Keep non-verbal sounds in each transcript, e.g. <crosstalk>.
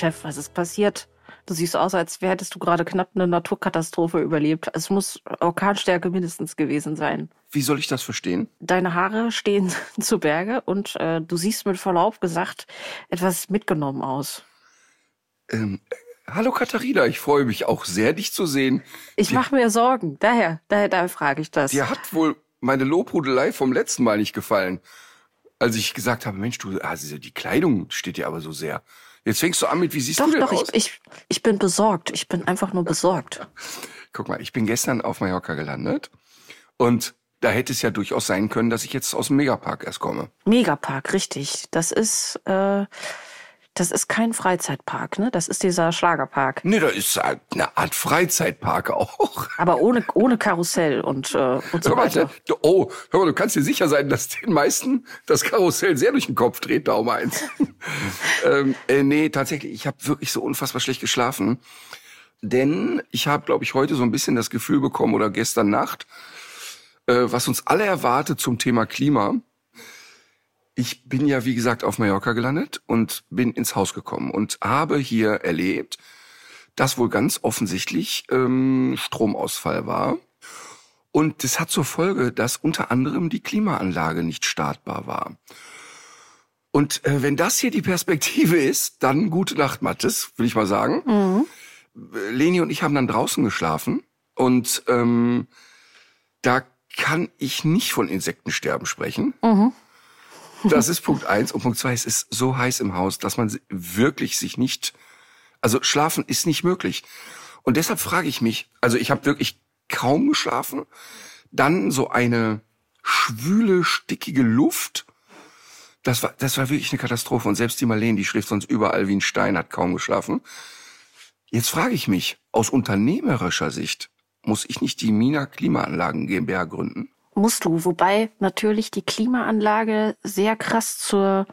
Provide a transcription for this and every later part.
Chef, was ist passiert? Du siehst aus, als hättest du gerade knapp eine Naturkatastrophe überlebt. Es muss Orkanstärke mindestens gewesen sein. Wie soll ich das verstehen? Deine Haare stehen <laughs> zu Berge und äh, du siehst mit Verlaub gesagt etwas mitgenommen aus. Ähm, hallo Katharina, ich freue mich auch sehr, dich zu sehen. Ich mache mir Sorgen. Daher, daher, daher frage ich das. Dir hat wohl meine Lobhudelei vom letzten Mal nicht gefallen. Als ich gesagt habe, Mensch, du, also die Kleidung steht dir aber so sehr. Jetzt fängst du an mit, wie siehst doch, du denn doch, aus? ich, ich, ich bin besorgt. Ich bin einfach nur besorgt. <laughs> Guck mal, ich bin gestern auf Mallorca gelandet und da hätte es ja durchaus sein können, dass ich jetzt aus dem Megapark erst komme. Megapark, richtig. Das ist, äh, das ist kein Freizeitpark, ne? Das ist dieser Schlagerpark. Nee, da ist eine Art Freizeitpark auch. Aber ohne, ohne Karussell und, äh, und so Hör mal, weiter. du- oh, hör mal, du kannst dir sicher sein, dass den meisten das Karussell sehr durch den Kopf dreht, da um eins. <laughs> ähm, äh, nee, tatsächlich, ich habe wirklich so unfassbar schlecht geschlafen. Denn ich habe, glaube ich, heute so ein bisschen das Gefühl bekommen oder gestern Nacht, äh, was uns alle erwartet zum Thema Klima. Ich bin ja, wie gesagt, auf Mallorca gelandet und bin ins Haus gekommen und habe hier erlebt, dass wohl ganz offensichtlich ähm, Stromausfall war. Und das hat zur Folge, dass unter anderem die Klimaanlage nicht startbar war. Und äh, wenn das hier die Perspektive ist, dann gute Nacht, Mattes, will ich mal sagen. Äh, Leni und ich haben dann draußen geschlafen und ähm, da kann ich nicht von Insektensterben sprechen. Das ist Punkt eins. Und Punkt zwei, es ist so heiß im Haus, dass man wirklich sich nicht, also schlafen ist nicht möglich. Und deshalb frage ich mich, also ich habe wirklich kaum geschlafen, dann so eine schwüle, stickige Luft. Das war, das war wirklich eine Katastrophe. Und selbst die Marlene, die schläft sonst überall wie ein Stein, hat kaum geschlafen. Jetzt frage ich mich, aus unternehmerischer Sicht, muss ich nicht die Mina Klimaanlagen GmbH gründen? Musst du, wobei natürlich die Klimaanlage sehr krass zur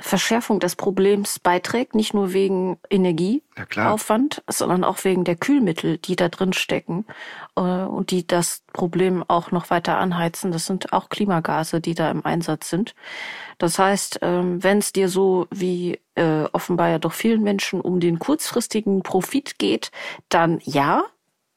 Verschärfung des Problems beiträgt, nicht nur wegen Ja. Energieaufwand, sondern auch wegen der Kühlmittel, die da drin stecken äh, und die das Problem auch noch weiter anheizen. Das sind auch Klimagase, die da im Einsatz sind. Das heißt, ähm, wenn es dir so wie äh, offenbar ja doch vielen Menschen um den kurzfristigen Profit geht, dann ja,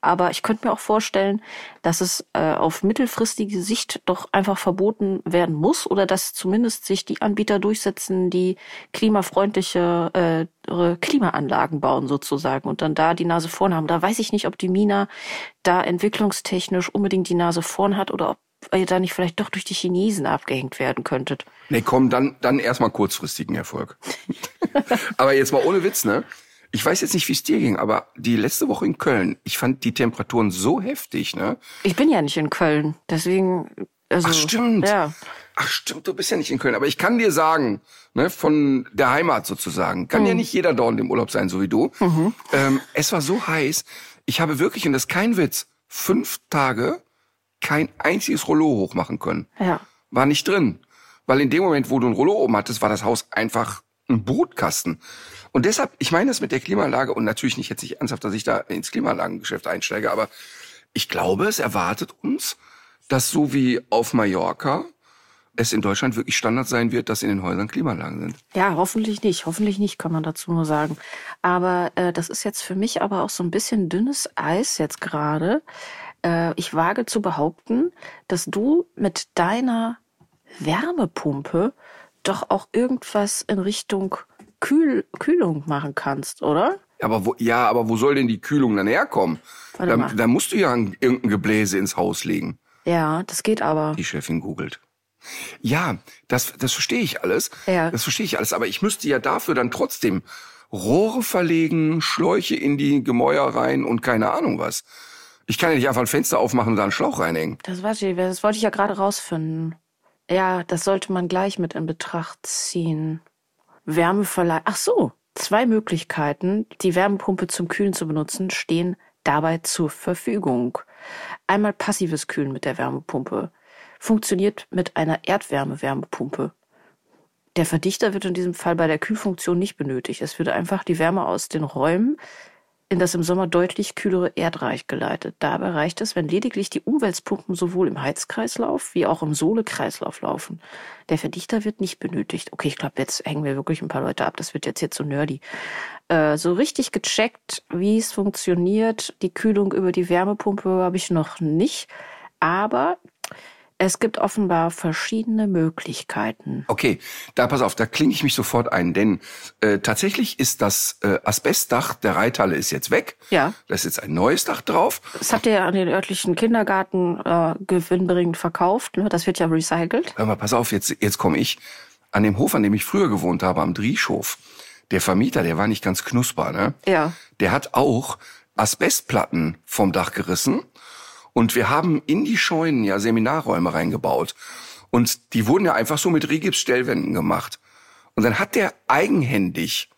aber ich könnte mir auch vorstellen, dass es äh, auf mittelfristige Sicht doch einfach verboten werden muss oder dass zumindest sich die Anbieter durchsetzen, die klimafreundliche äh, Klimaanlagen bauen sozusagen und dann da die Nase vorn haben. Da weiß ich nicht, ob die Mina da entwicklungstechnisch unbedingt die Nase vorn hat oder ob ihr da nicht vielleicht doch durch die Chinesen abgehängt werden könntet. Nee, komm, dann, dann erstmal kurzfristigen Erfolg. <laughs> aber jetzt mal ohne Witz, ne? Ich weiß jetzt nicht, wie es dir ging, aber die letzte Woche in Köln, ich fand die Temperaturen so heftig, ne? Ich bin ja nicht in Köln, deswegen. Also, Ach, stimmt. Ja. Ach stimmt, du bist ja nicht in Köln. Aber ich kann dir sagen, ne, von der Heimat sozusagen, kann Mhm. ja nicht jeder dort im Urlaub sein, so wie du. Ähm, es war so heiß, ich habe wirklich, und das ist kein Witz, fünf Tage kein einziges Rollo hochmachen können. Ja. War nicht drin. Weil in dem Moment, wo du ein Rollo oben hattest, war das Haus einfach ein Brutkasten. Und deshalb, ich meine das mit der Klimaanlage und natürlich nicht jetzt nicht ernsthaft, dass ich da ins Klimaanlagengeschäft einsteige, aber ich glaube, es erwartet uns, dass so wie auf Mallorca es in Deutschland wirklich Standard sein wird, dass in den Häusern Klimaanlagen sind. Ja, hoffentlich nicht. Hoffentlich nicht, kann man dazu nur sagen. Aber äh, das ist jetzt für mich aber auch so ein bisschen dünnes Eis jetzt gerade. Äh, ich wage zu behaupten, dass du mit deiner Wärmepumpe doch auch irgendwas in Richtung Kühl Kühlung machen kannst, oder? Aber wo, ja, aber wo soll denn die Kühlung dann herkommen? Warte Da, da musst du ja ein, irgendein Gebläse ins Haus legen. Ja, das geht aber. Die Chefin googelt. Ja, das, das verstehe ich alles. Ja. Das verstehe ich alles. Aber ich müsste ja dafür dann trotzdem Rohre verlegen, Schläuche in die Gemäuer rein und keine Ahnung was. Ich kann ja nicht einfach ein Fenster aufmachen und da einen Schlauch reinhängen. Das, weiß ich, das wollte ich ja gerade rausfinden. Ja, das sollte man gleich mit in Betracht ziehen. Wärmeverleih. Ach so, zwei Möglichkeiten, die Wärmepumpe zum Kühlen zu benutzen, stehen dabei zur Verfügung. Einmal passives Kühlen mit der Wärmepumpe. Funktioniert mit einer Erdwärme-Wärmepumpe. Der Verdichter wird in diesem Fall bei der Kühlfunktion nicht benötigt. Es wird einfach die Wärme aus den Räumen in das im Sommer deutlich kühlere Erdreich geleitet. Dabei reicht es, wenn lediglich die Umweltpumpen sowohl im Heizkreislauf wie auch im Sohlekreislauf laufen. Der Verdichter wird nicht benötigt. Okay, ich glaube, jetzt hängen wir wirklich ein paar Leute ab. Das wird jetzt hier zu nerdy. Äh, so richtig gecheckt, wie es funktioniert, die Kühlung über die Wärmepumpe habe ich noch nicht. Aber es gibt offenbar verschiedene Möglichkeiten. Okay, da pass auf, da klinge ich mich sofort ein, denn äh, tatsächlich ist das äh, Asbestdach der Reithalle ist jetzt weg. Ja. Da ist jetzt ein neues Dach drauf. Das habt ihr an den örtlichen Kindergarten äh, gewinnbringend verkauft. Ne? Das wird ja recycelt. Hör mal, pass auf, jetzt, jetzt komme ich. An dem Hof, an dem ich früher gewohnt habe, am Drieschof, der Vermieter, der war nicht ganz knusper, ne? Ja. Der hat auch Asbestplatten vom Dach gerissen und wir haben in die Scheunen ja Seminarräume reingebaut. Und die wurden ja einfach so mit Rigipsstellwänden gemacht. Und dann hat der eigenhändig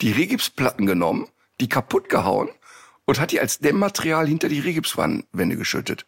die Rigipsplatten genommen, die kaputt gehauen und hat die als Dämmmaterial hinter die Rigipswände geschüttet.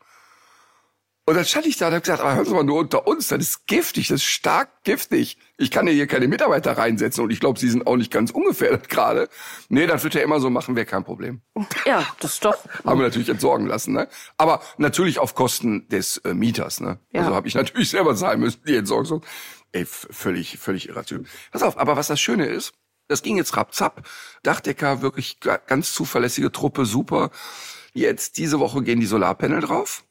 Und dann stand ich da und hab gesagt, aber hören Sie mal nur unter uns, das ist giftig, das ist stark giftig. Ich kann ja hier keine Mitarbeiter reinsetzen und ich glaube, Sie sind auch nicht ganz ungefährdet <laughs> gerade. Nee, das wird er immer so machen, wäre kein Problem. Ja, das ist doch. <laughs> Haben wir natürlich entsorgen lassen, ne? Aber natürlich auf Kosten des äh, Mieters, ne? Ja. Also habe ich natürlich selber zahlen müssen, die Entsorgung. Ey, völlig, völlig irrer Typ. Pass auf, aber was das Schöne ist, das ging jetzt rapzapp. Dachdecker, wirklich ga- ganz zuverlässige Truppe, super. Jetzt, diese Woche gehen die Solarpanel drauf.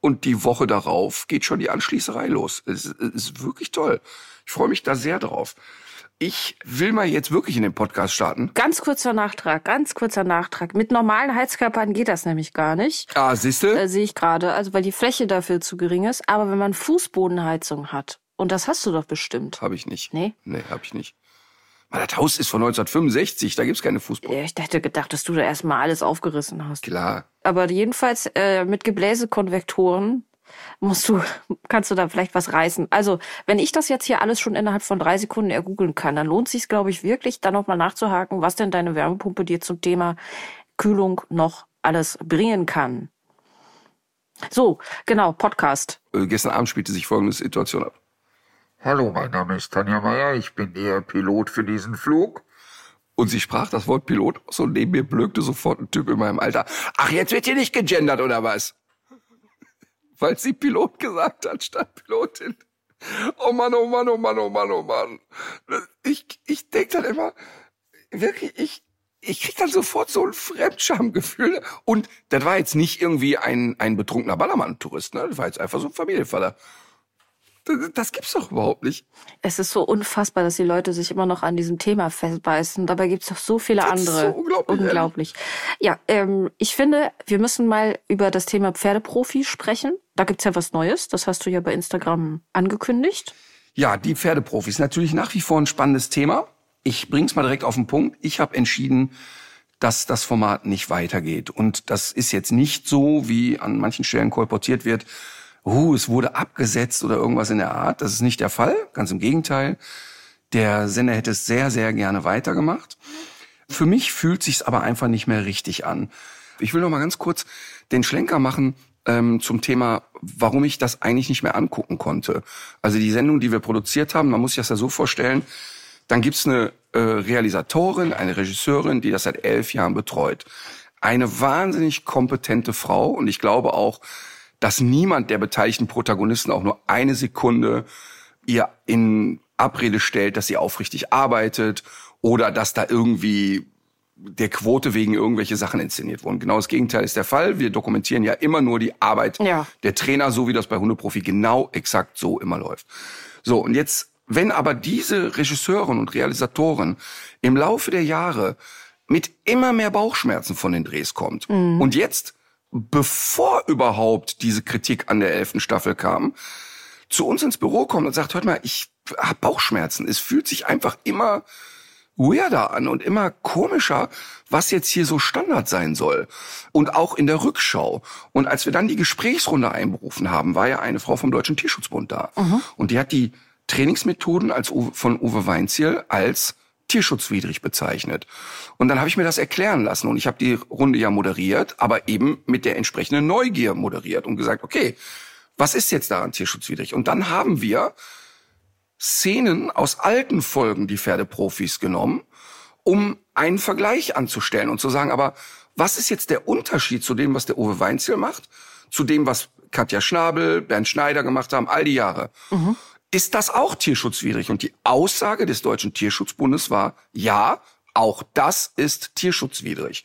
Und die Woche darauf geht schon die Anschließerei los. Es ist, es ist wirklich toll. Ich freue mich da sehr drauf. Ich will mal jetzt wirklich in den Podcast starten. Ganz kurzer Nachtrag, ganz kurzer Nachtrag. Mit normalen Heizkörpern geht das nämlich gar nicht. Ah, siehste? Äh, sehe ich gerade, also weil die Fläche dafür zu gering ist. Aber wenn man Fußbodenheizung hat, und das hast du doch bestimmt. Habe ich nicht. Nee? Nee, habe ich nicht. Weil das Haus ist von 1965, da gibt's keine Fußboden. Ja, Ich dachte gedacht, dass du da erstmal alles aufgerissen hast. Klar. Aber jedenfalls äh, mit Gebläsekonvektoren musst du, kannst du da vielleicht was reißen. Also, wenn ich das jetzt hier alles schon innerhalb von drei Sekunden ergoogeln kann, dann lohnt sich, glaube ich, wirklich, da nochmal nachzuhaken, was denn deine Wärmepumpe dir zum Thema Kühlung noch alles bringen kann. So, genau, Podcast. Äh, gestern Abend spielte sich folgende Situation ab. Hallo, mein Name ist Tanja Meyer, ich bin der Pilot für diesen Flug. Und sie sprach das Wort Pilot aus und neben mir blökte sofort ein Typ in meinem Alter. Ach, jetzt wird hier nicht gegendert, oder was? Weil sie Pilot gesagt hat, statt Pilotin. Oh Mann, oh Mann, oh Mann, oh Mann, oh Mann. Ich, ich denk dann immer, wirklich, ich, ich krieg dann sofort so ein Fremdschamgefühl. Und das war jetzt nicht irgendwie ein, ein betrunkener Ballermann-Tourist, ne? Das war jetzt einfach so ein Familienvater. Das, das gibt's doch überhaupt nicht. Es ist so unfassbar, dass die Leute sich immer noch an diesem Thema festbeißen. Dabei gibt es doch so viele Das ist andere. so unglaublich, unglaublich. Ja, ähm, ich finde, wir müssen mal über das Thema Pferdeprofi sprechen. Da gibt's ja was Neues. Das hast du ja bei Instagram angekündigt. Ja, die Pferdeprofis. Natürlich nach wie vor ein spannendes Thema. Ich bring's mal direkt auf den Punkt. Ich habe entschieden, dass das Format nicht weitergeht. Und das ist jetzt nicht so, wie an manchen Stellen kolportiert wird, uh, es wurde abgesetzt oder irgendwas in der Art. Das ist nicht der Fall. Ganz im Gegenteil. Der Sender hätte es sehr, sehr gerne weitergemacht. Für mich fühlt sich's aber einfach nicht mehr richtig an. Ich will noch mal ganz kurz den Schlenker machen ähm, zum Thema, warum ich das eigentlich nicht mehr angucken konnte. Also die Sendung, die wir produziert haben, man muss sich das ja so vorstellen, dann gibt's eine äh, Realisatorin, eine Regisseurin, die das seit elf Jahren betreut. Eine wahnsinnig kompetente Frau und ich glaube auch, dass niemand der beteiligten Protagonisten auch nur eine Sekunde ihr in Abrede stellt, dass sie aufrichtig arbeitet oder dass da irgendwie der Quote wegen irgendwelche Sachen inszeniert wurden. Genau das Gegenteil ist der Fall. Wir dokumentieren ja immer nur die Arbeit Ja. der Trainer, so wie das bei Hundeprofi genau exakt so immer läuft. So, und jetzt, wenn aber diese Regisseuren und Realisatoren im Laufe der Jahre mit immer mehr Bauchschmerzen von den Drehs kommt und jetzt, bevor überhaupt diese Kritik an der elften Staffel kam, zu uns ins Büro kommt und sagt, hört mal, ich hab Bauchschmerzen. Es fühlt sich einfach immer weirder an und immer komischer, was jetzt hier so Standard sein soll. Und auch in der Rückschau. Und als wir dann die Gesprächsrunde einberufen haben, war ja eine Frau vom Deutschen Tierschutzbund da. Und die hat die Trainingsmethoden als Uwe, von Uwe Weinziel als tierschutzwidrig bezeichnet. Und dann habe ich mir das erklären lassen und ich habe die Runde ja moderiert, aber eben mit der entsprechenden Neugier moderiert und gesagt, okay, was ist jetzt daran tierschutzwidrig? Und dann haben wir Szenen aus alten Folgen die Pferdeprofis genommen, um einen Vergleich anzustellen und zu sagen, aber was ist jetzt der Unterschied zu dem, was der Uwe Weinzel macht, zu dem, was Katja Schnabel, Bernd Schneider gemacht haben, all die Jahre? Ist das auch tierschutzwidrig? Und die Aussage des Deutschen Tierschutzbundes war, ja, auch das ist tierschutzwidrig.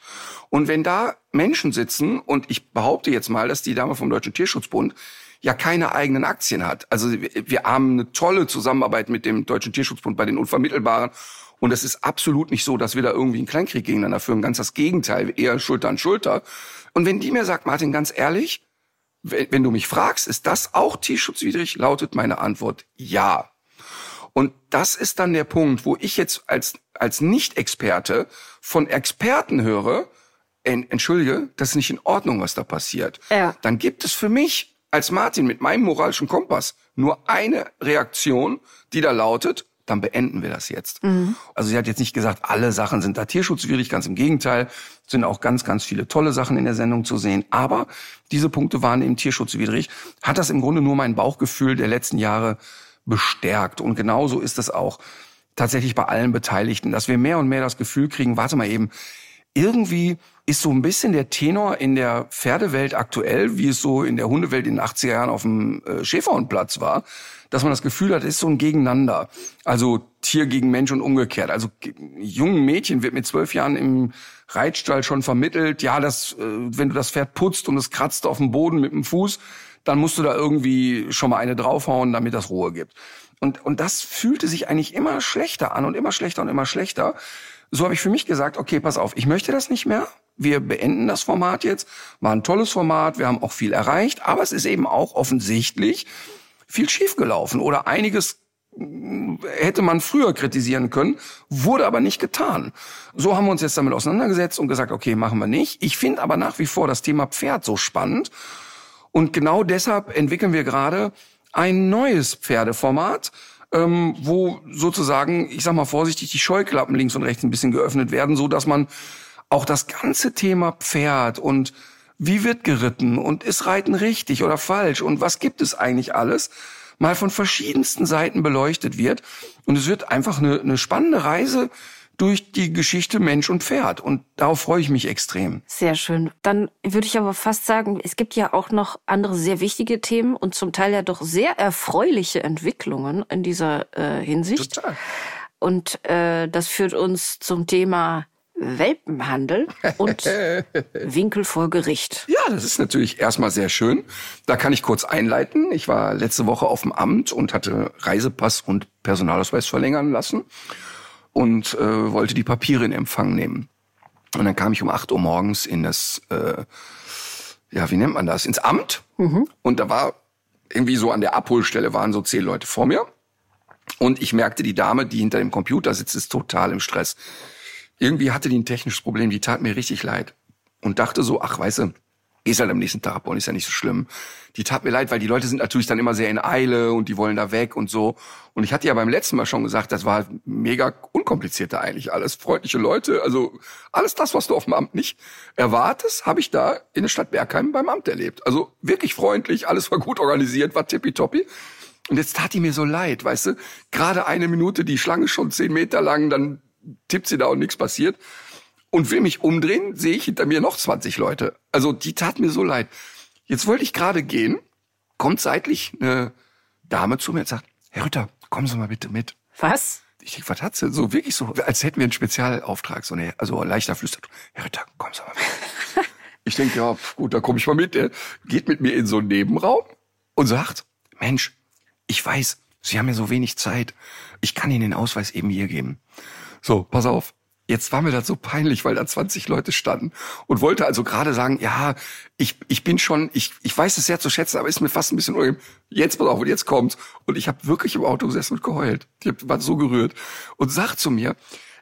Und wenn da Menschen sitzen, und ich behaupte jetzt mal, dass die Dame vom Deutschen Tierschutzbund ja keine eigenen Aktien hat. Also wir, haben eine tolle Zusammenarbeit mit dem Deutschen Tierschutzbund bei den Unvermittelbaren. Und es ist absolut nicht so, dass wir da irgendwie einen Kleinkrieg gegeneinander führen. Ganz das Gegenteil, eher Schulter an Schulter. Und wenn die mir sagt, Martin, ganz ehrlich, wenn, du mich fragst, ist das auch tierschutzwidrig, lautet meine Antwort ja. Und das ist dann der Punkt, wo ich jetzt als, als Nicht-Experte von Experten höre, en, entschuldige, das ist nicht in Ordnung, was da passiert. Ja. Dann gibt es für mich als Martin mit meinem moralischen Kompass nur eine Reaktion, die da lautet, dann beenden wir das jetzt. Also sie hat jetzt nicht gesagt, alle Sachen sind da tierschutzwidrig, ganz im Gegenteil, sind auch ganz, ganz viele tolle Sachen in der Sendung zu sehen. Aber diese Punkte waren eben tierschutzwidrig. Hat das im Grunde nur mein Bauchgefühl der letzten Jahre bestärkt. Und genauso ist es auch tatsächlich bei allen Beteiligten, dass wir mehr und mehr das Gefühl kriegen, warte mal eben, irgendwie ist so ein bisschen der Tenor in der Pferdewelt aktuell, wie es so in der Hundewelt in den 80er Jahren auf dem äh, Schäferhundplatz war, dass man das Gefühl hat, es ist so ein Gegeneinander. Also Tier gegen Mensch und umgekehrt. Also ge- jungen Mädchen wird mit zwölf Jahren im Reitstall schon vermittelt, ja, das, äh, wenn du das Pferd putzt und es kratzt auf dem Boden mit dem Fuß, dann musst du da irgendwie schon mal eine draufhauen, damit das Ruhe gibt. Und, und das fühlte sich eigentlich immer schlechter an und immer schlechter und immer schlechter. So habe ich für mich gesagt, okay, pass auf, ich möchte das nicht mehr. Wir beenden das Format jetzt. War ein tolles Format, wir haben auch viel erreicht, aber es ist eben auch offensichtlich viel schiefgelaufen oder einiges mh, hätte man früher kritisieren können, wurde aber nicht getan. So haben wir uns jetzt damit auseinandergesetzt und gesagt, okay, machen wir nicht. Ich finde aber nach wie vor das Thema Pferd so spannend und genau deshalb entwickeln wir gerade ein neues Pferdeformat, ähm, wo sozusagen, ich sag mal vorsichtig, die Scheuklappen links und rechts ein bisschen geöffnet werden, so dass man auch das ganze Thema Pferd und wie wird geritten und ist Reiten richtig oder falsch und was gibt es eigentlich alles, mal von verschiedensten Seiten beleuchtet wird. Und es wird einfach eine, eine spannende Reise durch die Geschichte Mensch und Pferd. Und darauf freue ich mich extrem. Sehr schön. Dann würde ich aber fast sagen, es gibt ja auch noch andere sehr wichtige Themen und zum Teil ja doch sehr erfreuliche Entwicklungen in dieser äh, Hinsicht. Total. Und äh, das führt uns zum Thema Welpenhandel und <laughs> Winkel vor Gericht. Ja, das ist natürlich erstmal sehr schön. Da kann ich kurz einleiten. Ich war letzte Woche auf dem Amt und hatte Reisepass und Personalausweis verlängern lassen und äh, wollte die Papiere in Empfang nehmen. Und dann kam ich um 8 Uhr morgens in das, äh, ja, wie nennt man das, ins Amt. Und da war irgendwie so an der Abholstelle waren so zehn Leute vor mir. Und ich merkte, die Dame, die hinter dem Computer sitzt, ist total im Stress. Irgendwie hatte die ein technisches Problem, die tat mir richtig leid. Und dachte so, ach, weißt du, ist halt am nächsten Tag abholen, ist ja nicht so schlimm. Die tat mir leid, weil die Leute sind natürlich dann immer sehr in Eile und die wollen da weg und so. Und ich hatte ja beim letzten Mal schon gesagt, das war mega unkompliziert da eigentlich alles. Freundliche Leute, also alles das, was du auf dem Amt nicht erwartest, habe ich da in der Stadt Bergheim beim Amt erlebt. Also wirklich freundlich, alles war gut organisiert, war tippitoppi. Und jetzt tat die mir so leid, weißt du? Gerade eine Minute, die Schlange ist schon zehn Meter lang, dann tippt sie da und nichts passiert. Und will mich umdrehen, sehe ich hinter mir noch 20 Leute. Also die tat mir so leid. Jetzt wollte ich gerade gehen, kommt seitlich eine Dame zu mir und sagt, Herr Rütter, kommen Sie mal bitte mit. Was? Ich denke, was hat sie? So wirklich so, als hätten wir einen Spezialauftrag, so eine, also ein leichter Flüsterton. Herr Ritter, kommen Sie mal mit. <laughs> ich denke, ja, gut, da komme ich mal mit. Er geht mit mir in so einen Nebenraum und sagt, Mensch, ich weiß, Sie haben ja so wenig Zeit. Ich kann Ihnen den Ausweis eben hier geben. So, pass auf. Jetzt war mir das so peinlich, weil da 20 Leute standen und wollte also gerade sagen, ja, ich, ich bin schon, ich, ich weiß es sehr zu schätzen, aber ist mir fast ein bisschen unangenehm. Jetzt pass auf und jetzt kommt's. Und ich habe wirklich im Auto gesessen und geheult. Ich hab- war so gerührt und sagt zu mir,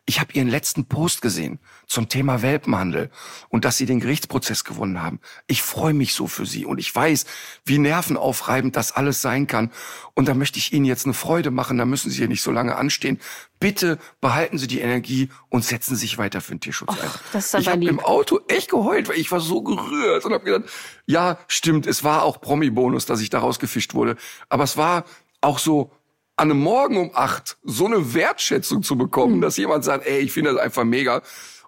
Ich habe ihren letzten Post gesehen zum Thema Welpenhandel und dass sie den Gerichtsprozess gewonnen haben. Ich freue mich so für sie und ich weiß, wie nervenaufreibend das alles sein kann. Und da möchte ich Ihnen jetzt eine Freude machen. Da müssen Sie hier nicht so lange anstehen. Bitte behalten Sie die Energie und setzen Sie sich weiter für den Tierschutz ein. das ist aber ich habe im Auto echt geheult, weil ich war so gerührt und habe gedacht, ja, stimmt, es war auch Promi-Bonus, dass ich da rausgefischt wurde. Aber es war auch so an einem Morgen um acht so eine Wertschätzung zu bekommen, dass jemand sagt, ey, ich finde das einfach mega.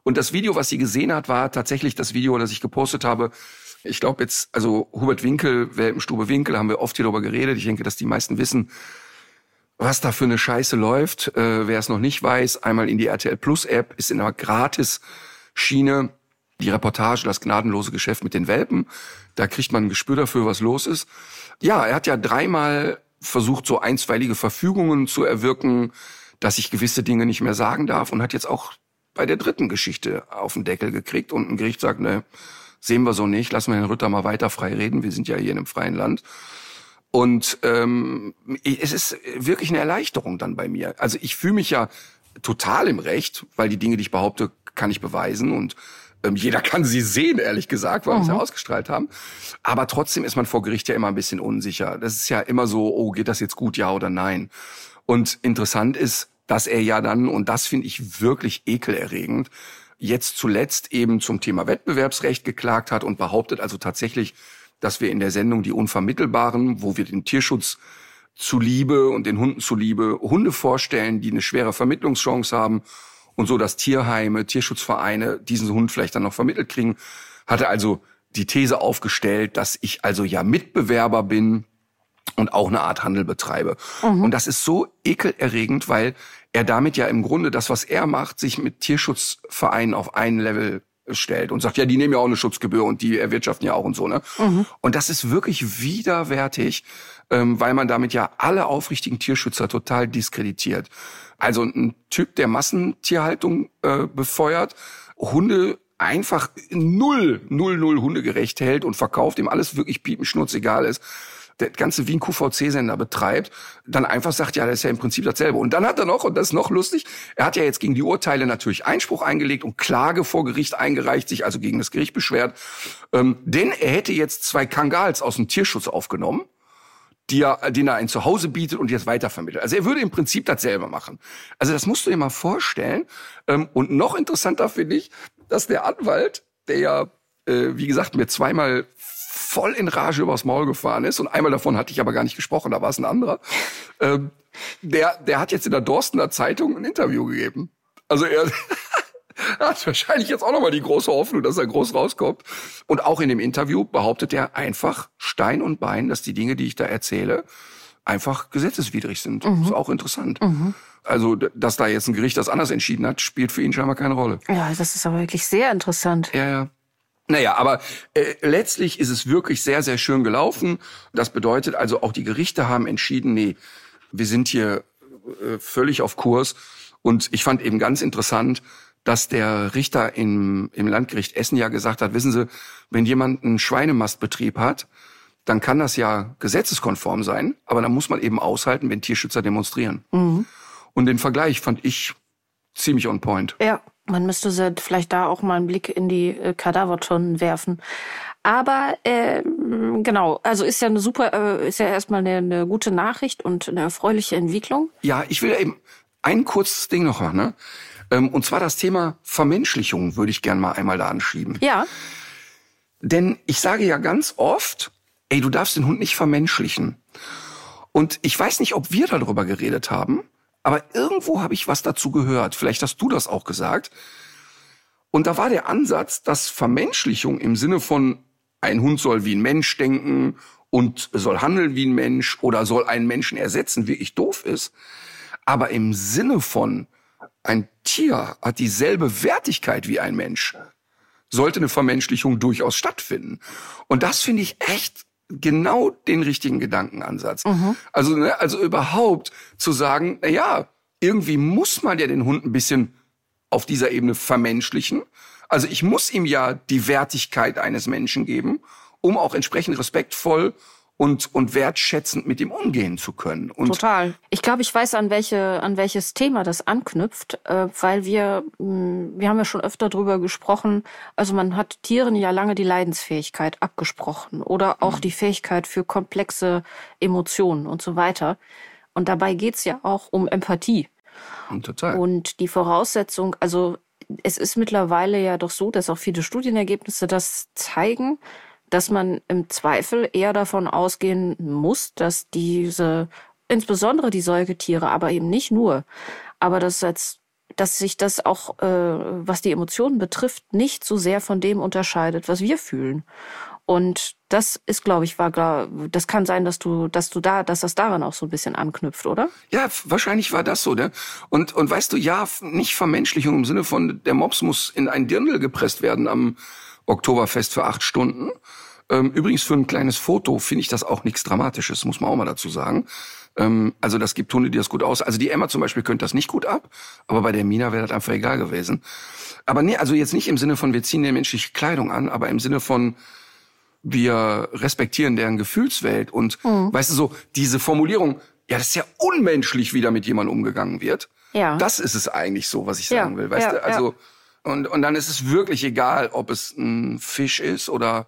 Und das Video, was sie gesehen hat, war tatsächlich das Video, das ich gepostet habe. Ich glaube jetzt, also Hubert Winkel, Welpenstube Winkel, haben wir oft hier darüber geredet. Ich denke, dass die meisten wissen, was da für eine Scheiße läuft. Äh, wer es noch nicht weiß, einmal in die RTL Plus App, ist in einer Gratis-Schiene die Reportage Das gnadenlose Geschäft mit den Welpen. Da kriegt man ein Gespür dafür, was los ist. Ja, er hat ja dreimal versucht, so einstweilige Verfügungen zu erwirken, dass ich gewisse Dinge nicht mehr sagen darf und hat jetzt auch bei der dritten Geschichte auf den Deckel gekriegt und ein Gericht sagt, ne, sehen wir so nicht, lassen wir Herrn Rütter mal weiter frei reden, wir sind ja hier in einem freien Land. Und ähm, es ist wirklich eine Erleichterung dann bei mir. Also ich fühle mich ja total im Recht, weil die Dinge, die ich behaupte, kann ich beweisen und ähm, jeder kann sie sehen, ehrlich gesagt, weil wir es ja ausgestrahlt haben. Aber trotzdem ist man vor Gericht ja immer ein bisschen unsicher. Das ist ja immer so, oh, geht das jetzt gut, ja oder nein? Und interessant ist, dass er ja dann, und das finde ich wirklich ekelerregend, jetzt zuletzt eben zum Thema Wettbewerbsrecht geklagt hat und behauptet also tatsächlich, dass wir in der Sendung die Unvermittelbaren, wo wir den Tierschutz zuliebe und den Hunden zuliebe Hunde vorstellen, die eine schwere Vermittlungschance haben und so, dass Tierheime, Tierschutzvereine diesen Hund vielleicht dann noch vermittelt kriegen, hatte also die These aufgestellt, dass ich also ja Mitbewerber bin und auch eine Art Handel betreibe. Und das ist so ekelerregend, weil er damit ja im Grunde das, was er macht, sich mit Tierschutzvereinen auf ein Level stellt und sagt, ja, die nehmen ja auch eine Schutzgebühr und die erwirtschaften ja auch und so, ne? Und das ist wirklich widerwärtig, ähm, weil man damit ja alle aufrichtigen Tierschützer total diskreditiert. Also ein Typ, der Massentierhaltung äh, befeuert, Hunde einfach null, null, null hundegerecht hält und verkauft, dem alles wirklich piepenschnurz egal ist, der ganze Wien QVC-Sender betreibt, dann einfach sagt, ja, das ist ja im Prinzip dasselbe. Und dann hat er noch, und das ist noch lustig, er hat ja jetzt gegen die Urteile natürlich Einspruch eingelegt und Klage vor Gericht eingereicht, sich also gegen das Gericht beschwert. Ähm, denn er hätte jetzt zwei Kangals aus dem Tierschutz aufgenommen die er, den er ein Zuhause bietet und jetzt weitervermittelt. Also er würde im Prinzip dasselbe machen. Also das musst du dir mal vorstellen. Ähm, und noch interessanter finde ich, dass der Anwalt, der ja, äh, wie gesagt, mir zweimal voll in Rage übers Maul gefahren ist und einmal davon hatte ich aber gar nicht gesprochen, da war es ein anderer, ähm, der, der hat jetzt in der Dorstener Zeitung ein Interview gegeben. Also er, er hat wahrscheinlich jetzt auch nochmal die große Hoffnung, dass er groß rauskommt. Und auch in dem Interview behauptet er einfach Stein und Bein, dass die Dinge, die ich da erzähle, einfach gesetzeswidrig sind. Mhm. ist auch interessant. Also, d- dass da jetzt ein Gericht das anders entschieden hat, spielt für ihn scheinbar keine Rolle. Ja, das ist aber wirklich sehr interessant. Ja, ja. Naja, aber äh, letztlich ist es wirklich sehr, sehr schön gelaufen. Das bedeutet also, auch die Gerichte haben entschieden, nee, wir sind hier äh, völlig auf Kurs. Und ich fand eben ganz interessant, dass der Richter im, im Landgericht Essen ja gesagt hat, wissen Sie, wenn jemand einen Schweinemastbetrieb hat, dann kann das ja gesetzeskonform sein, aber dann muss man eben aushalten, wenn Tierschützer demonstrieren. Und den Vergleich fand ich ziemlich on point. Ja, man müsste vielleicht da auch mal einen Blick in die äh, Kadavertonnen werfen. Aber ähm, genau, also ist ja eine super, äh, ist ja erstmal eine, eine gute Nachricht und eine erfreuliche Entwicklung. Ja, ich will eben ein kurzes Ding noch machen. Ne? Ähm, Und zwar das Thema Vermenschlichung würde ich gern mal einmal da anschieben. Ja, Denn ich sage ja ganz oft, ey, du darfst den Hund nicht vermenschlichen. Und ich weiß nicht, ob wir darüber geredet haben, aber irgendwo habe ich was dazu gehört. Vielleicht hast du das auch gesagt. Und da war der Ansatz, dass Vermenschlichung im Sinne von ein Hund soll wie ein Mensch denken und soll handeln wie ein Mensch oder soll einen Menschen ersetzen, wirklich doof ist. Aber im Sinne von ein Tier hat dieselbe Wertigkeit wie ein Mensch, sollte eine Vermenschlichung durchaus stattfinden. Und das finde ich echt genau den richtigen Gedankenansatz. Also, ne, also überhaupt zu sagen, na ja, irgendwie muss man ja den Hund ein bisschen auf dieser Ebene vermenschlichen. Also ich muss ihm ja die Wertigkeit eines Menschen geben, um auch entsprechend respektvoll und, und wertschätzend mit ihm umgehen zu können. Und Total. Ich glaube, ich weiß, an welche, an welches Thema das anknüpft, äh, weil wir, mh, wir haben ja schon öfter drüber gesprochen. Also man hat Tieren ja lange die Leidensfähigkeit abgesprochen oder auch die Fähigkeit für komplexe Emotionen und so weiter. Und dabei geht's ja auch um Empathie. Und total. Und die Voraussetzung, also es ist mittlerweile ja doch so, dass auch viele Studienergebnisse das zeigen, dass man im Zweifel eher davon ausgehen muss, dass diese, insbesondere die Säugetiere, aber eben nicht nur, aber dass jetzt dass sich das auch, äh, was die Emotionen betrifft, nicht so sehr von dem unterscheidet, was wir fühlen. Und das ist, glaube ich, war klar, das kann sein, dass du, dass du da, dass das daran auch so ein bisschen anknüpft, oder? Ja, wahrscheinlich war das so, ne? Und, und weißt du, ja, nicht Vermenschlichung im Sinne von, der Mops muss in ein Dirndl gepresst werden am Oktoberfest für acht Stunden. Ähm, übrigens für ein kleines Foto finde ich das auch nichts Dramatisches, muss man auch mal dazu sagen. Ähm, also das gibt Hunde, die das gut aus. Also die Emma zum Beispiel könnte das nicht gut ab, aber bei der Mina wäre das einfach egal gewesen. Aber nee, also jetzt nicht im Sinne von, wir ziehen der menschliche Kleidung an, aber im Sinne von, wir respektieren deren Gefühlswelt und Mhm. weißt du so, diese Formulierung, ja, das ist ja unmenschlich, wie da mit jemandem umgegangen wird. Ja. Das ist es eigentlich so, was ich Ja, sagen will. Weißt ja, du, also, und, und dann ist es wirklich egal, ob es ein Fisch ist oder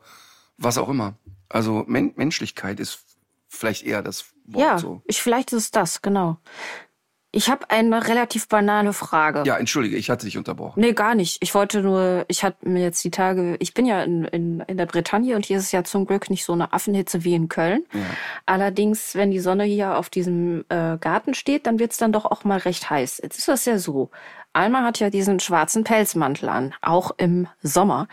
was auch immer. Also Men Menschlichkeit ist vielleicht eher das Wort Ja, so. ich, vielleicht ist es das, genau. Ich habe eine relativ banale Frage. Ja, entschuldige, ich hatte dich unterbrochen. Nee, gar nicht. Ich wollte nur, ich hatte mir jetzt die Tage, ich bin ja in, in, in der Bretagne und hier ist es ja zum Glück nicht so eine Affenhitze wie in Köln. Allerdings, wenn die Sonne hier auf diesem äh, Garten steht, dann wird's dann doch auch mal recht heiß. Jetzt ist das ja so. Alma hat ja diesen schwarzen Pelzmantel an, auch im Sommer.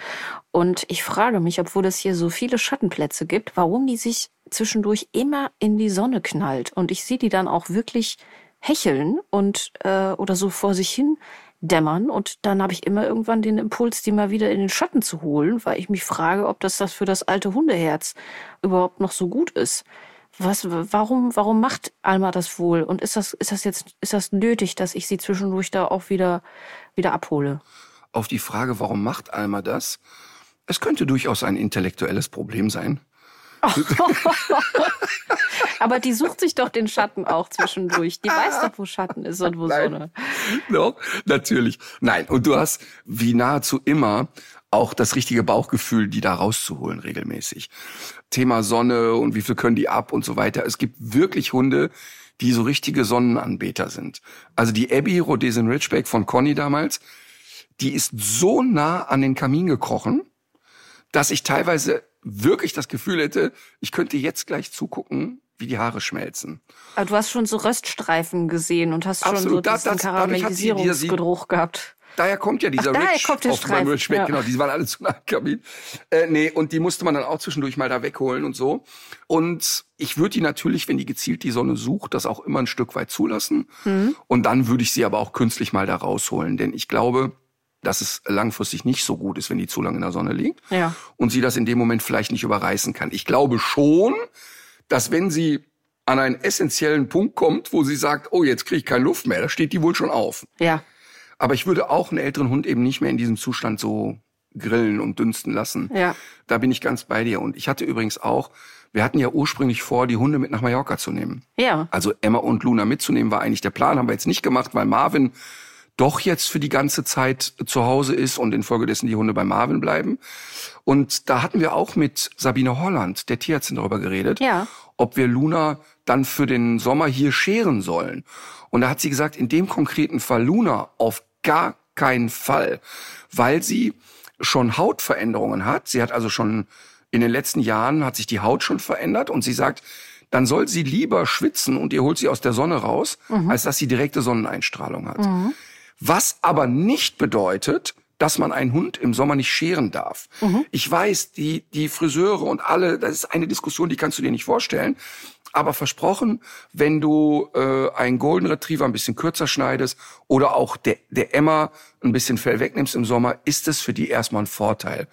Und ich frage mich, obwohl es hier so viele Schattenplätze gibt, warum die sich zwischendurch immer in die Sonne knallt. Und ich sehe die dann auch wirklich hecheln und äh, oder so vor sich hin dämmern und dann habe ich immer irgendwann den Impuls, die mal wieder in den Schatten zu holen, weil ich mich frage, ob das das für das alte Hundeherz überhaupt noch so gut ist. Was, warum, warum macht Alma das wohl? Und ist das, ist das jetzt, ist das nötig, dass ich sie zwischendurch da auch wieder, wieder abhole? Auf die Frage, warum macht Alma das? Es könnte durchaus ein intellektuelles Problem sein. <laughs> Aber die sucht sich doch den Schatten auch zwischendurch. Die weiß doch, wo Schatten ist und wo Nein. Sonne. No, natürlich. Nein, und du hast wie nahezu immer auch das richtige Bauchgefühl, die da rauszuholen regelmäßig. Thema Sonne und wie viel können die ab und so weiter. Es gibt wirklich Hunde, die so richtige Sonnenanbeter sind. Also die Abby Rhodesian Ridgeback von Conny damals, die ist so nah an den Kamin gekrochen, dass ich teilweise wirklich das Gefühl hätte, ich könnte jetzt gleich zugucken, wie die Haare schmelzen. Aber du hast schon so Röststreifen gesehen und hast schon Absolut. so Da- diesen das- Karamellisierungsgeruch gehabt. Daher kommt ja dieser Ach, Ridge kommt der Streifen, ja. genau, die waren alle zu nah am Kamin. Äh, nee, und die musste man dann auch zwischendurch mal da wegholen und so. Und ich würde die natürlich, wenn die gezielt die Sonne sucht, das auch immer ein Stück weit zulassen. Mhm. Und dann würde ich sie aber auch künstlich mal da rausholen, denn ich glaube, dass es langfristig nicht so gut ist, wenn die zu lange in der Sonne liegt. Ja. Und sie das in dem Moment vielleicht nicht überreißen kann. Ich glaube schon, dass wenn sie an einen essentiellen Punkt kommt, wo sie sagt, oh, jetzt kriege ich keine Luft mehr, da steht die wohl schon auf. Ja. Aber ich würde auch einen älteren Hund eben nicht mehr in diesem Zustand so grillen und dünsten lassen. Ja. Da bin ich ganz bei dir. Und ich hatte übrigens auch, wir hatten ja ursprünglich vor, die Hunde mit nach Mallorca zu nehmen. Ja. Also Emma und Luna mitzunehmen war eigentlich der Plan, haben wir jetzt nicht gemacht, weil Marvin doch jetzt für die ganze Zeit zu Hause ist und infolgedessen die Hunde bei Marvin bleiben. Und da hatten wir auch mit Sabine Holland, der Tierärztin, darüber geredet, Ja. ob wir Luna dann für den Sommer hier scheren sollen. Und da hat sie gesagt, in dem konkreten Fall Luna auf gar keinen Fall, weil sie schon Hautveränderungen hat. Sie hat also schon in den letzten Jahren hat sich die Haut schon verändert und sie sagt, dann soll sie lieber schwitzen und ihr holt sie aus der Sonne raus, als dass sie direkte Sonneneinstrahlung hat. Was aber nicht bedeutet, dass man einen Hund im Sommer nicht scheren darf. Ich weiß, die, die Friseure und alle, das ist eine Diskussion, die kannst du dir nicht vorstellen. Aber versprochen, wenn du äh, einen Golden Retriever ein bisschen kürzer schneidest oder auch der, der Emma ein bisschen Fell wegnimmst im Sommer, ist es für die erstmal ein Vorteil.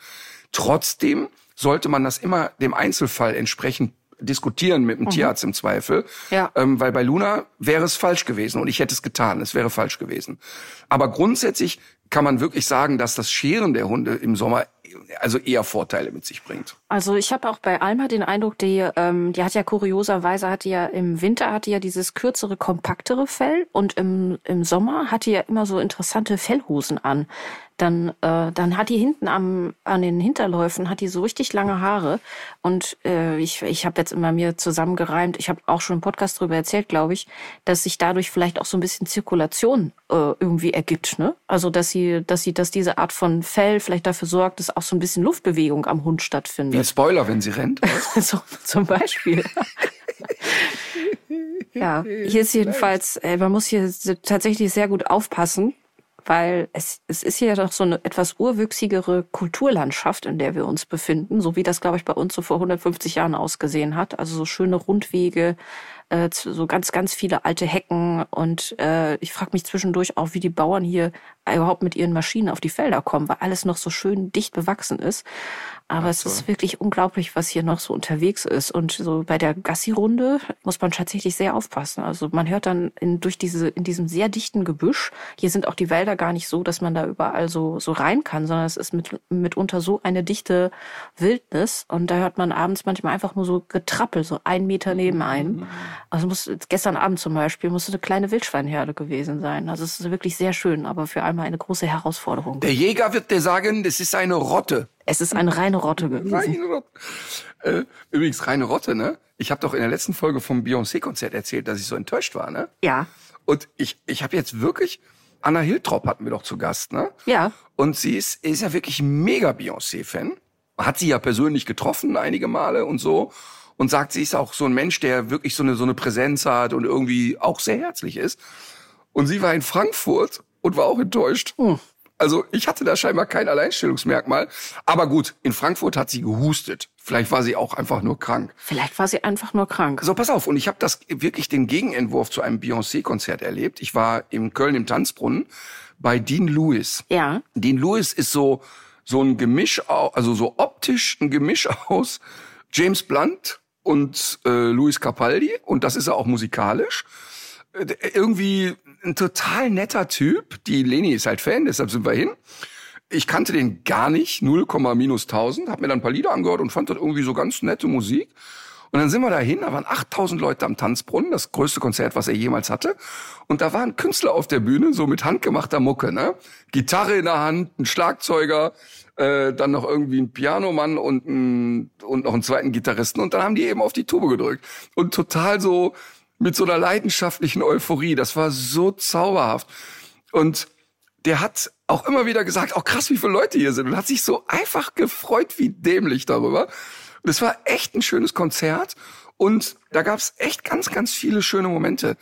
Trotzdem sollte man das immer dem Einzelfall entsprechend diskutieren mit dem Tierarzt im Zweifel. Ja. Ähm, weil bei Luna wäre es falsch gewesen und ich hätte es getan. Es wäre falsch gewesen. Aber grundsätzlich kann man wirklich sagen, dass das Scheren der Hunde im Sommer also eher Vorteile mit sich bringt. Also ich habe auch bei Alma den Eindruck, die, ähm, die hat ja kurioserweise, hat die ja im Winter hat die ja dieses kürzere, kompaktere Fell und im, im Sommer hat die ja immer so interessante Fellhosen an dann, äh, dann hat die hinten am, an den Hinterläufen hat die so richtig lange Haare. Und äh, ich, ich habe jetzt immer mir zusammengereimt, ich habe auch schon im Podcast darüber erzählt, glaube ich, dass sich dadurch vielleicht auch so ein bisschen Zirkulation äh, irgendwie ergibt. Ne? Also dass sie, dass sie, dass diese Art von Fell vielleicht dafür sorgt, dass auch so ein bisschen Luftbewegung am Hund stattfindet. Wie ein Spoiler, wenn sie rennt. <laughs> so, zum Beispiel. ja, hier ist jedenfalls, äh, man muss hier tatsächlich sehr gut aufpassen weil es, es ist hier doch so eine etwas urwüchsigere Kulturlandschaft, in der wir uns befinden, so wie das, glaube ich, bei uns so vor 150 Jahren ausgesehen hat. Also so schöne Rundwege, äh, so ganz, ganz viele alte Hecken. Und äh, ich frage mich zwischendurch auch, wie die Bauern hier überhaupt mit ihren Maschinen auf die Felder kommen, weil alles noch so schön dicht bewachsen ist. Aber es ist wirklich unglaublich, was hier noch so unterwegs ist. Und so bei der Gassi-Runde muss man tatsächlich sehr aufpassen. Also man hört dann in, durch diese, in diesem sehr dichten Gebüsch, hier sind auch die Wälder gar nicht so, dass man da überall so, so rein kann, sondern es ist mit, mitunter so eine dichte Wildnis. Und da hört man abends manchmal einfach nur so Getrappel, so einen Meter neben einem. Also muss, gestern Abend zum Beispiel musste eine kleine Wildschweinherde gewesen sein. Also es ist wirklich sehr schön, aber für einmal eine große Herausforderung. Der Jäger wird dir sagen, das ist eine Rotte. Es ist eine reine Rotte gewesen. Reine Rotte. Äh, übrigens, reine Rotte, ne? Ich habe doch in der letzten Folge vom Beyoncé-Konzert erzählt, dass ich so enttäuscht war, ne? Ja. Und ich, ich habe jetzt wirklich, Anna Hiltrop hatten wir doch zu Gast, ne? Ja. Und sie ist, ist ja wirklich mega Beyoncé-Fan. Hat sie ja persönlich getroffen einige Male und so. Und sagt, sie ist auch so ein Mensch, der wirklich so eine, so eine Präsenz hat und irgendwie auch sehr herzlich ist. Und sie war in Frankfurt und war auch enttäuscht. Hm. Also ich hatte da scheinbar kein Alleinstellungsmerkmal. Aber gut, in Frankfurt hat sie gehustet. Vielleicht war sie auch einfach nur krank. Vielleicht war sie einfach nur krank. So, pass auf. Und ich habe das wirklich den Gegenentwurf zu einem Beyoncé-Konzert erlebt. Ich war in Köln im Tanzbrunnen bei Dean Lewis. Ja. Dean Lewis ist so so ein Gemisch, also so optisch ein Gemisch aus James Blunt und äh, Louis Capaldi. Und das ist er auch musikalisch. Äh, irgendwie ein total netter Typ. Die Leni ist halt Fan, deshalb sind wir hin. Ich kannte den gar nicht, 0, minus 1000, hab mir dann ein paar Lieder angehört und fand das irgendwie so ganz nette Musik. Und dann sind wir dahin, da waren 8000 Leute am Tanzbrunnen, das größte Konzert, was er jemals hatte. Und da war ein Künstler auf der Bühne, so mit handgemachter Mucke, ne? Gitarre in der Hand, ein Schlagzeuger, äh, dann noch irgendwie ein Pianomann und, ein, und noch einen zweiten Gitarristen. Und dann haben die eben auf die Tube gedrückt. Und total so mit so einer leidenschaftlichen Euphorie. Das war so zauberhaft. Und der hat auch immer wieder gesagt, auch oh, krass, wie viele Leute hier sind. Und hat sich so einfach gefreut wie dämlich darüber. Und es war echt ein schönes Konzert. Und da gab's echt ganz, ganz viele schöne Momente.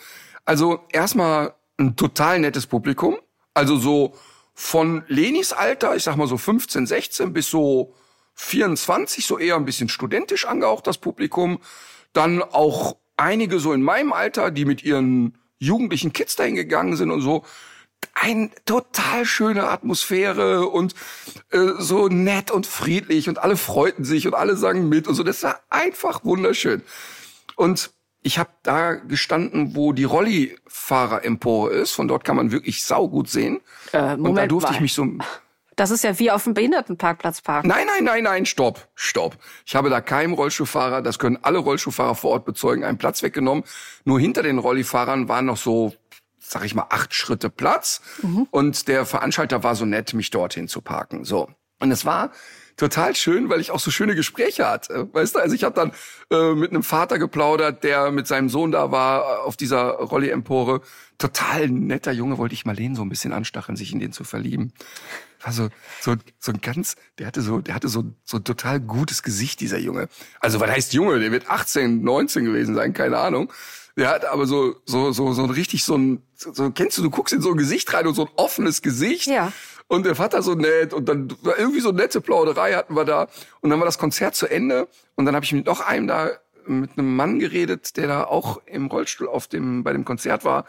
Also erstmal ein total nettes Publikum. Also so von Lenis Alter, ich sag mal so 15, 16 bis so 24, so eher ein bisschen studentisch angehaucht, das Publikum. Dann auch einige so in meinem Alter, die mit ihren jugendlichen Kids dahin gegangen sind und so. Ein total schöne Atmosphäre und äh, so nett und friedlich und alle freuten sich und alle sangen mit und so. Das war einfach wunderschön. Und ich habe da gestanden, wo die Rollifahrerempore ist. Von dort kann man wirklich saugut sehen. Äh, Moment und da durfte mal. ich mich so das ist ja wie auf dem Behindertenparkplatz parken. Nein, nein, nein, nein, stopp, stopp. Ich habe da keinem Rollstuhlfahrer, das können alle Rollstuhlfahrer vor Ort bezeugen, einen Platz weggenommen. Nur hinter den Rollifahrern waren noch so, sag ich mal, acht Schritte Platz. Mhm. Und der Veranstalter war so nett, mich dorthin zu parken. So. Und es war total schön, weil ich auch so schöne Gespräche hatte. Weißt du, also ich habe dann äh, mit einem Vater geplaudert, der mit seinem Sohn da war äh, auf dieser Rolli-Empore. Total netter Junge, wollte ich Marlene so ein bisschen anstacheln, sich in den zu verlieben. Also so, so ein ganz, der hatte so, der hatte so, so ein total gutes Gesicht, dieser Junge. Also was heißt Junge? Der wird 18, 19 gewesen sein, keine Ahnung. Der hat aber so, so, so, so richtig so ein, so, kennst du, du guckst in so ein Gesicht rein und so ein offenes Gesicht. Ja. Und der Vater so nett und dann war irgendwie so nette Plauderei hatten wir da. Und dann war das Konzert zu Ende und dann habe ich mit noch einem da mit einem Mann geredet, der da auch im Rollstuhl auf dem bei dem Konzert war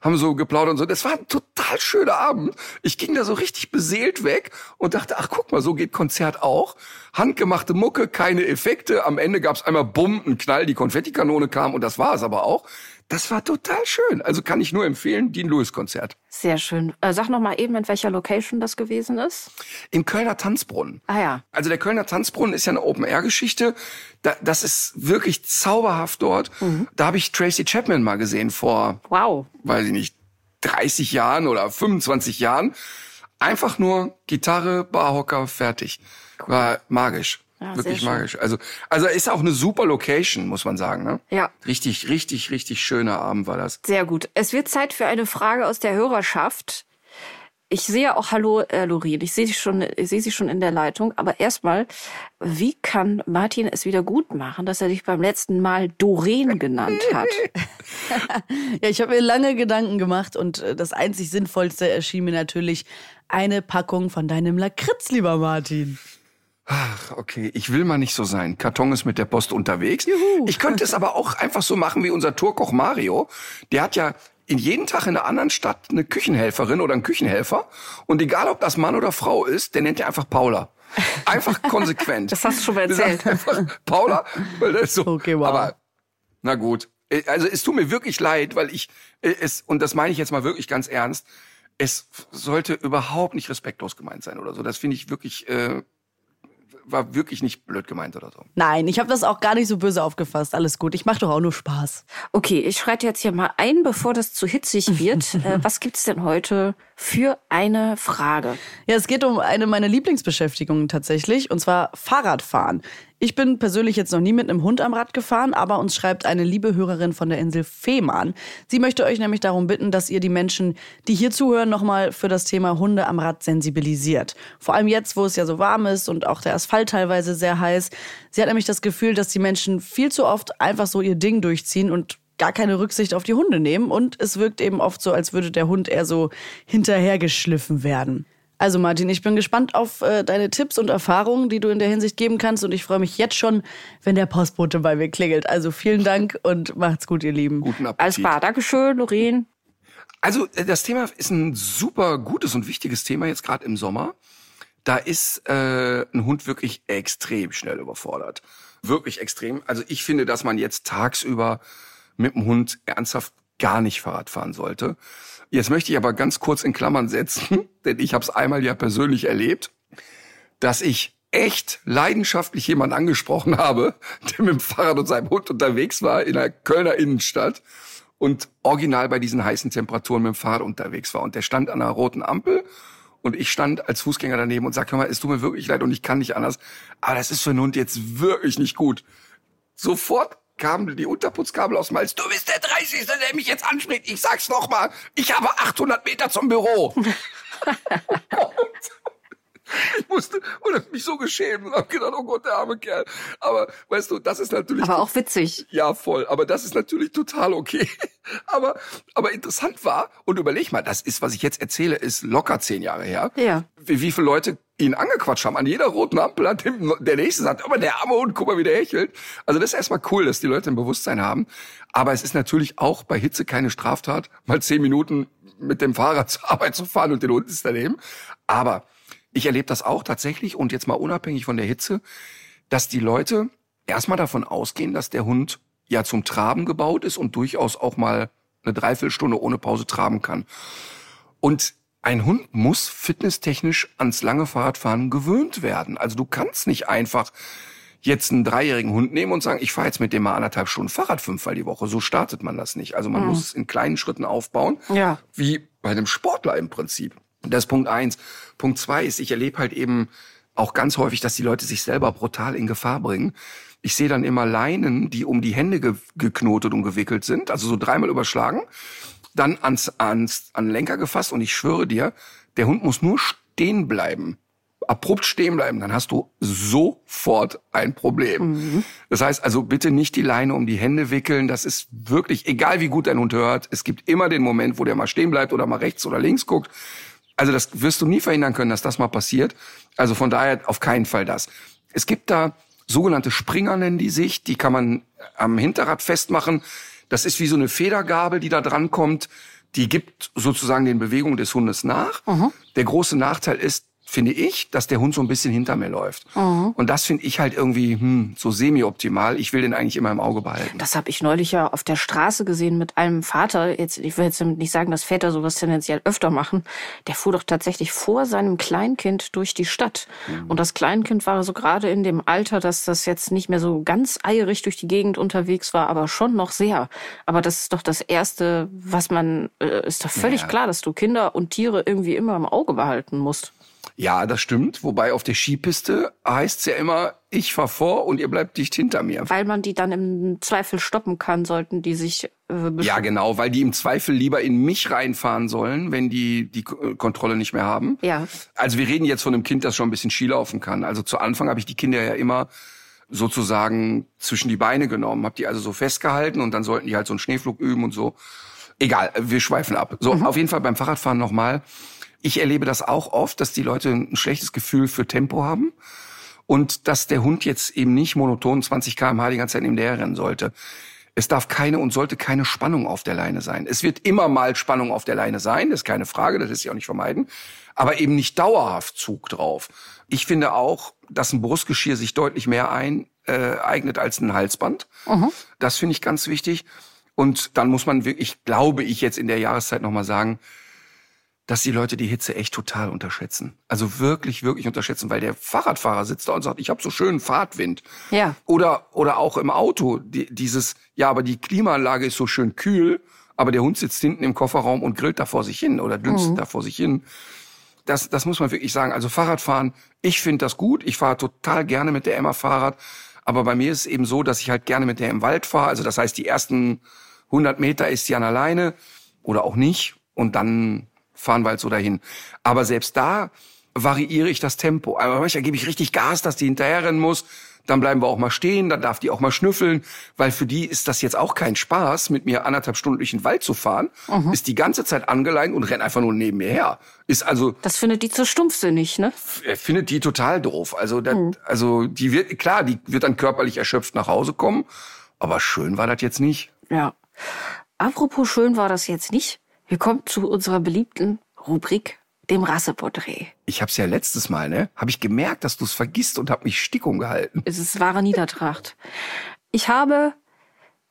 haben so geplaudert und so. Das war ein total schöner Abend. Ich ging da so richtig beseelt weg und dachte, ach guck mal, so geht Konzert auch. Handgemachte Mucke, keine Effekte. Am Ende gab's einmal Bumm, ein Knall, die Konfettikanone kam und das war es aber auch. Das war total schön. Also kann ich nur empfehlen, Dean Lewis Konzert. Sehr schön. Äh, sag noch mal eben, in welcher Location das gewesen ist. Im Kölner Tanzbrunnen. Ah ja. Also der Kölner Tanzbrunnen ist ja eine Open-Air-Geschichte. Da, das ist wirklich zauberhaft dort. Da habe ich Tracy Chapman mal gesehen vor, Wow. weiß ich nicht, 30 Jahren oder 25 Jahren. Einfach nur Gitarre, Barhocker, fertig. War magisch. Ja, Wirklich magisch. Also, also ist auch eine super Location, muss man sagen. Ne? Ja. Richtig, richtig, richtig schöner Abend war das. Sehr gut. Es wird Zeit für eine Frage aus der Hörerschaft. Ich sehe auch Hallo, äh, Lorin. Ich sehe sie schon, ich sehe sie schon in der Leitung. Aber erstmal, wie kann Martin es wieder gut machen, dass er dich beim letzten Mal Doreen <laughs> genannt hat? Ja, ich habe mir lange Gedanken gemacht und äh, das einzig Sinnvollste erschien mir natürlich eine Packung von deinem Lakritz, lieber Martin. Ach, okay, ich will mal nicht so sein. Karton ist mit der Post unterwegs. Ich könnte es aber auch einfach so machen wie unser Tourkoch Mario. Der hat ja in jeden Tag in einer anderen Stadt eine Küchenhelferin oder einen Küchenhelfer. Und egal, ob das Mann oder Frau ist, der nennt er einfach Paula. Einfach <laughs> konsequent. Das hast du schon mal erzählt. Einfach Paula, weil das so. Okay, wow. Aber na gut. Also es tut mir wirklich leid, weil ich es und das meine ich jetzt mal wirklich ganz ernst. Es sollte überhaupt nicht respektlos gemeint sein oder so. Das finde ich wirklich äh, war wirklich nicht blöd gemeint oder so. Nein, ich habe das auch gar nicht so böse aufgefasst. Alles gut. Ich mache doch auch nur Spaß. Okay, ich schreite jetzt hier mal ein, bevor das zu hitzig wird. <laughs> äh, was gibt's denn heute für eine Frage? Ja, es geht um eine meiner Lieblingsbeschäftigungen tatsächlich, und zwar Fahrradfahren. Ich bin persönlich jetzt noch nie mit einem Hund am Rad gefahren, aber uns schreibt eine liebe Hörerin von der Insel Fehmarn. Sie möchte euch nämlich darum bitten, dass ihr die Menschen, die hier zuhören, nochmal für das Thema Hunde am Rad sensibilisiert. Vor allem jetzt, wo es ja so warm ist und auch der Asphalt teilweise sehr heiß. Sie hat nämlich das Gefühl, dass die Menschen viel zu oft einfach so ihr Ding durchziehen und gar keine Rücksicht auf die Hunde nehmen und es wirkt eben oft so, als würde der Hund eher so hinterhergeschliffen werden. Also Martin, ich bin gespannt auf äh, deine Tipps und Erfahrungen, die du in der Hinsicht geben kannst und ich freue mich jetzt schon, wenn der Postbote bei mir klingelt. Also vielen Dank und macht's gut, ihr Lieben. Guten Appetit. Alles klar, Dankeschön, Lorin. Also äh, das Thema ist ein super gutes und wichtiges Thema jetzt gerade im Sommer. Da ist äh, ein Hund wirklich extrem schnell überfordert. Wirklich extrem. Also ich finde, dass man jetzt tagsüber mit dem Hund ernsthaft gar nicht Fahrrad fahren sollte. Jetzt möchte ich aber ganz kurz in Klammern setzen, <laughs> denn ich habe es einmal ja persönlich erlebt, dass ich echt leidenschaftlich jemanden angesprochen habe, <laughs> der mit dem Fahrrad und seinem Hund unterwegs war in der Kölner Innenstadt und original bei diesen heißen Temperaturen mit dem Fahrrad unterwegs war. Und der stand an einer roten Ampel und ich stand als Fußgänger daneben und sagte, hör mal, es tut mir wirklich leid und ich kann nicht anders. Aber das ist für einen Hund jetzt wirklich nicht gut. Sofort kamen die Unterputzkabel aus Hals. Du bist der 30. der mich jetzt anspricht. Ich sag's noch mal. Ich habe 800 Meter zum Büro. <laughs> ich musste und mich so geschämt und hab gedacht, oh Gott, der arme Kerl. Aber weißt du, das ist natürlich Aber auch witzig. ja, voll. Aber das ist natürlich total okay. <laughs> Aber, aber interessant war, und überleg mal, das ist, was ich jetzt erzähle, ist locker zehn Jahre her. Ja. Wie, wie viele Leute ihn angequatscht haben. An jeder roten Ampel hat dem, der Nächste sagt, aber der arme Hund, guck mal, wie der hechelt. Also das ist erstmal cool, dass die Leute ein Bewusstsein haben. Aber es ist natürlich auch bei Hitze keine Straftat, mal zehn Minuten mit dem Fahrrad <laughs> zur Arbeit zu fahren und den Hund ist daneben. Aber ich erlebe das auch tatsächlich und jetzt mal unabhängig von der Hitze, dass die Leute erstmal davon ausgehen, dass der Hund ja zum Traben gebaut ist und durchaus auch mal eine Dreiviertelstunde ohne Pause traben kann. Und ein Hund muss fitnesstechnisch ans lange Fahrradfahren gewöhnt werden. Also du kannst nicht einfach jetzt einen dreijährigen Hund nehmen und sagen, ich fahre jetzt mit dem mal anderthalb Stunden Fahrrad fünfmal die Woche. So startet man das nicht. Also man muss es in kleinen Schritten aufbauen, Ja. wie bei einem Sportler im Prinzip. Das ist Punkt eins. Punkt zwei ist, ich erlebe halt eben auch ganz häufig, dass die Leute sich selber brutal in Gefahr bringen. Ich sehe dann immer Leinen, die um die Hände ge geknotet und gewickelt sind, also so dreimal überschlagen, dann ans, ans an den Lenker gefasst und ich schwöre dir, der Hund muss nur stehen bleiben, abrupt stehen bleiben, dann hast du sofort ein Problem. Das heißt also bitte nicht die Leine um die Hände wickeln, das ist wirklich, egal wie gut dein Hund hört, es gibt immer den Moment, wo der mal stehen bleibt oder mal rechts oder links guckt. Also das wirst du nie verhindern können, dass das mal passiert. Also von daher auf keinen Fall das. Es gibt da sogenannte Springer nennen die sich, die kann man am Hinterrad festmachen. Das ist wie so eine Federgabel, die da dran kommt. Die gibt sozusagen den Bewegungen des Hundes nach. Der große Nachteil ist, finde ich, dass der Hund so ein bisschen hinter mir läuft. Mhm. Und das finde ich halt irgendwie hm, so semi-optimal. Ich will den eigentlich immer im Auge behalten. Das habe ich neulich ja auf der Straße gesehen mit einem Vater. Jetzt, ich will jetzt damit nicht sagen, dass Väter sowas tendenziell öfter machen. Der fuhr doch tatsächlich vor seinem Kleinkind durch die Stadt. Und das Kleinkind war so gerade in dem Alter, dass das jetzt nicht mehr so ganz eierig durch die Gegend unterwegs war, aber schon noch sehr. Aber das ist doch das Erste, was man, äh, ist doch völlig Ja. klar, dass du Kinder und Tiere irgendwie immer im Auge behalten musst. Ja, das stimmt. Wobei auf der Skipiste heißt's ja immer, ich fahr vor und ihr bleibt dicht hinter mir. Weil man die dann im Zweifel stoppen kann, sollten die sich äh, Ja, genau, weil die im Zweifel lieber in mich reinfahren sollen, wenn die die K- Kontrolle nicht mehr haben. Ja. Also wir reden jetzt von einem Kind, das schon ein bisschen Ski laufen kann. Also zu Anfang habe ich die Kinder ja immer sozusagen zwischen die Beine genommen, habe die also so festgehalten und dann sollten die halt so einen Schneeflug üben und so. Egal, wir schweifen ab. So, auf jeden Fall beim Fahrradfahren nochmal. Ich erlebe das auch oft, dass die Leute ein schlechtes Gefühl für Tempo haben und dass der Hund jetzt eben nicht monoton 20 km/h die ganze Zeit neben der rennen sollte. Es darf keine und sollte keine Spannung auf der Leine sein. Es wird immer mal Spannung auf der Leine sein, das ist keine Frage, das lässt sich auch nicht vermeiden, aber eben nicht dauerhaft Zug drauf. Ich finde auch, dass ein Brustgeschirr sich deutlich mehr ein, äh, eignet als ein Halsband. Das finde ich ganz wichtig. Und dann muss man wirklich, glaube ich, jetzt in der Jahreszeit nochmal sagen, dass die Leute die Hitze echt total unterschätzen. Also wirklich, wirklich unterschätzen, weil der Fahrradfahrer sitzt da und sagt, ich habe so schönen Fahrtwind. Ja. Oder, oder auch im Auto, die, dieses, ja, aber die Klimaanlage ist so schön kühl, aber der Hund sitzt hinten im Kofferraum und grillt da vor sich hin oder dünstet da vor sich hin. Das, das muss man wirklich sagen. Also Fahrradfahren, ich finde das gut. Ich fahre total gerne mit der Emma Fahrrad. Aber bei mir ist es eben so, dass ich halt gerne mit der im Wald fahre. Also das heißt, die ersten 100 Meter ist sie an alleine oder auch nicht. Und dann fahren wir halt so dahin. Aber selbst da variiere ich das Tempo. Aber manchmal gebe ich richtig Gas, dass die hinterherrennen muss. Dann bleiben wir auch mal stehen, dann darf die auch mal schnüffeln, weil für die ist das jetzt auch kein Spaß, mit mir anderthalb Stunden durch den Wald zu fahren. Ist die ganze Zeit angeleint und rennt einfach nur neben mir her. Ist also Das findet die zu stumpfsinnig, ne? er findet die total doof. Also, das, also die wird klar, die wird dann körperlich erschöpft nach Hause kommen, aber schön war das jetzt nicht. Ja. Apropos schön war das jetzt nicht. Wir kommen zu unserer beliebten Rubrik, dem Rasseporträt. Ich hab's ja letztes Mal, ne, habe ich gemerkt, dass du es vergisst und hab mich Stickum gehalten. Es ist wahre Niedertracht. Ich habe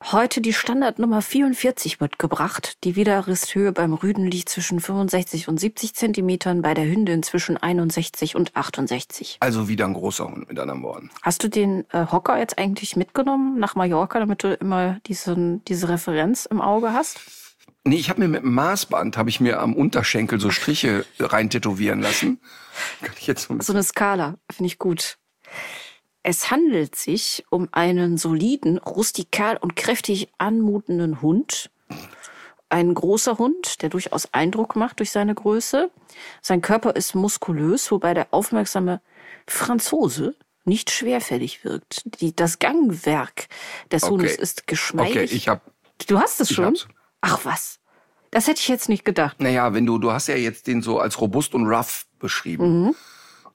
heute die Standardnummer 44 mitgebracht. Die Widerrisshöhe beim Rüden liegt zwischen 65 und 70 Zentimetern, bei der Hündin zwischen 61 und 68. Also wieder ein großer Hund mit anderen Worten. Hast du den äh, Hocker jetzt eigentlich mitgenommen nach Mallorca, damit du immer diesen, diese Referenz im Auge hast? Nee, ich habe mir mit dem Maßband habe ich mir am Unterschenkel so Striche rein tätowieren lassen. Kann ich jetzt so ein So eine Skala, finde ich gut. Es handelt sich um einen soliden, rustikal und kräftig anmutenden Hund. Ein großer Hund, der durchaus Eindruck macht durch seine Größe. Sein Körper ist muskulös, wobei der aufmerksame Franzose nicht schwerfällig wirkt. Die, das Gangwerk des Okay. Hundes ist geschmeidig. Okay, ich habe du hast es ich schon? hab's. Ach was. Das hätte ich jetzt nicht gedacht. Naja, wenn du, du hast ja jetzt den so als robust und rough beschrieben. Mhm.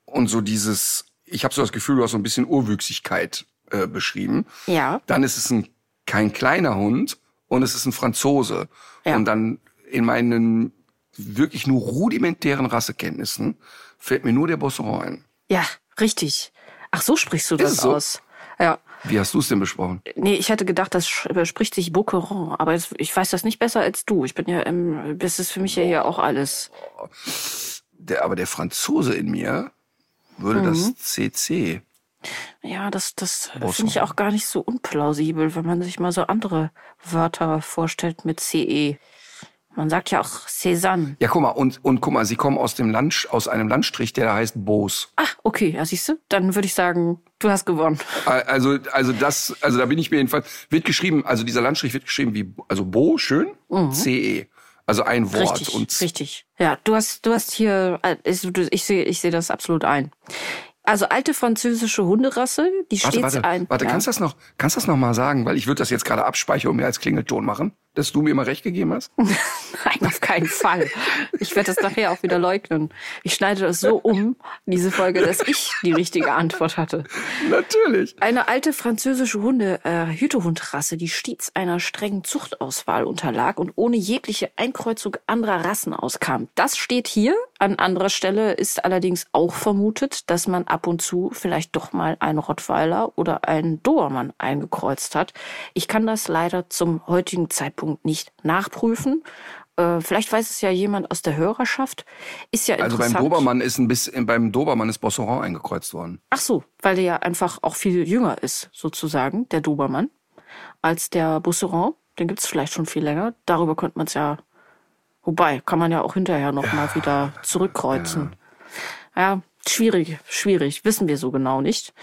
Und so dieses, ich habe so das Gefühl, du hast so ein bisschen Urwüchsigkeit äh, beschrieben. Ja. Dann ist es ein, kein kleiner Hund und es ist ein Franzose. Ja. Und dann in meinen wirklich nur rudimentären Rassekenntnissen fällt mir nur der Bosseron ein. Ja, richtig. Ach, so sprichst du das es so? aus. Ja. Wie hast du es denn besprochen? Nee, ich hätte gedacht, das überspricht sich Boqueron, aber ich weiß das nicht besser als du. Ich bin ja im, das ist für mich ja hier auch alles. Der, aber der Franzose in mir würde Mhm. das CC. Ja, das, das finde ich auch gar nicht so unplausibel, wenn man sich mal so andere Wörter vorstellt mit CE. Man sagt ja auch Cézanne. Ja, guck mal, und, und guck mal, sie kommen aus dem Land, aus einem Landstrich, der da heißt Bos. Ach, okay, ja, siehst du? Dann würde ich sagen, du hast gewonnen. Also, also das, also da bin ich mir jedenfalls, wird geschrieben, also dieser Landstrich wird geschrieben wie, also Bo, schön, CE. Also ein Wort. Mhm. Richtig, und richtig. Ja, du hast, du hast hier, äh, ich, sehe, ich sehe das absolut ein. Also alte französische Hunderasse, die Warte, stets warte, ein. warte, ja. kannst du das noch, kannst das noch mal sagen? Weil ich würde das jetzt gerade abspeichern und mir als Klingelton machen, dass du mir immer recht gegeben hast. <laughs> Nein, auf keinen Fall. Ich werde das nachher auch wieder leugnen. Ich schneide das so um, diese Folge, dass ich die richtige Antwort hatte. Natürlich. Eine alte französische Hunde, äh, Hütehundrasse, die stets einer strengen Zuchtauswahl unterlag und ohne jegliche Einkreuzung anderer Rassen auskam. Das steht hier. An anderer Stelle ist allerdings auch vermutet, dass man ab und zu vielleicht doch mal einen Rottweiler oder einen Dobermann eingekreuzt hat. Ich kann das leider zum heutigen Zeitpunkt nicht nachprüfen. Äh, vielleicht weiß es ja jemand aus der Hörerschaft. Ist ja Also beim interessant. Dobermann ist ein bisschen, beim Dobermann ist Bosseron eingekreuzt worden. Ach so, weil der ja einfach auch viel jünger ist, sozusagen, der Dobermann, als der Busseron. Den gibt's vielleicht schon viel länger. Darüber könnte man es ja, wobei, kann man ja auch hinterher nochmal mal wieder zurückkreuzen. Ja. schwierig, schwierig, wissen wir so genau nicht.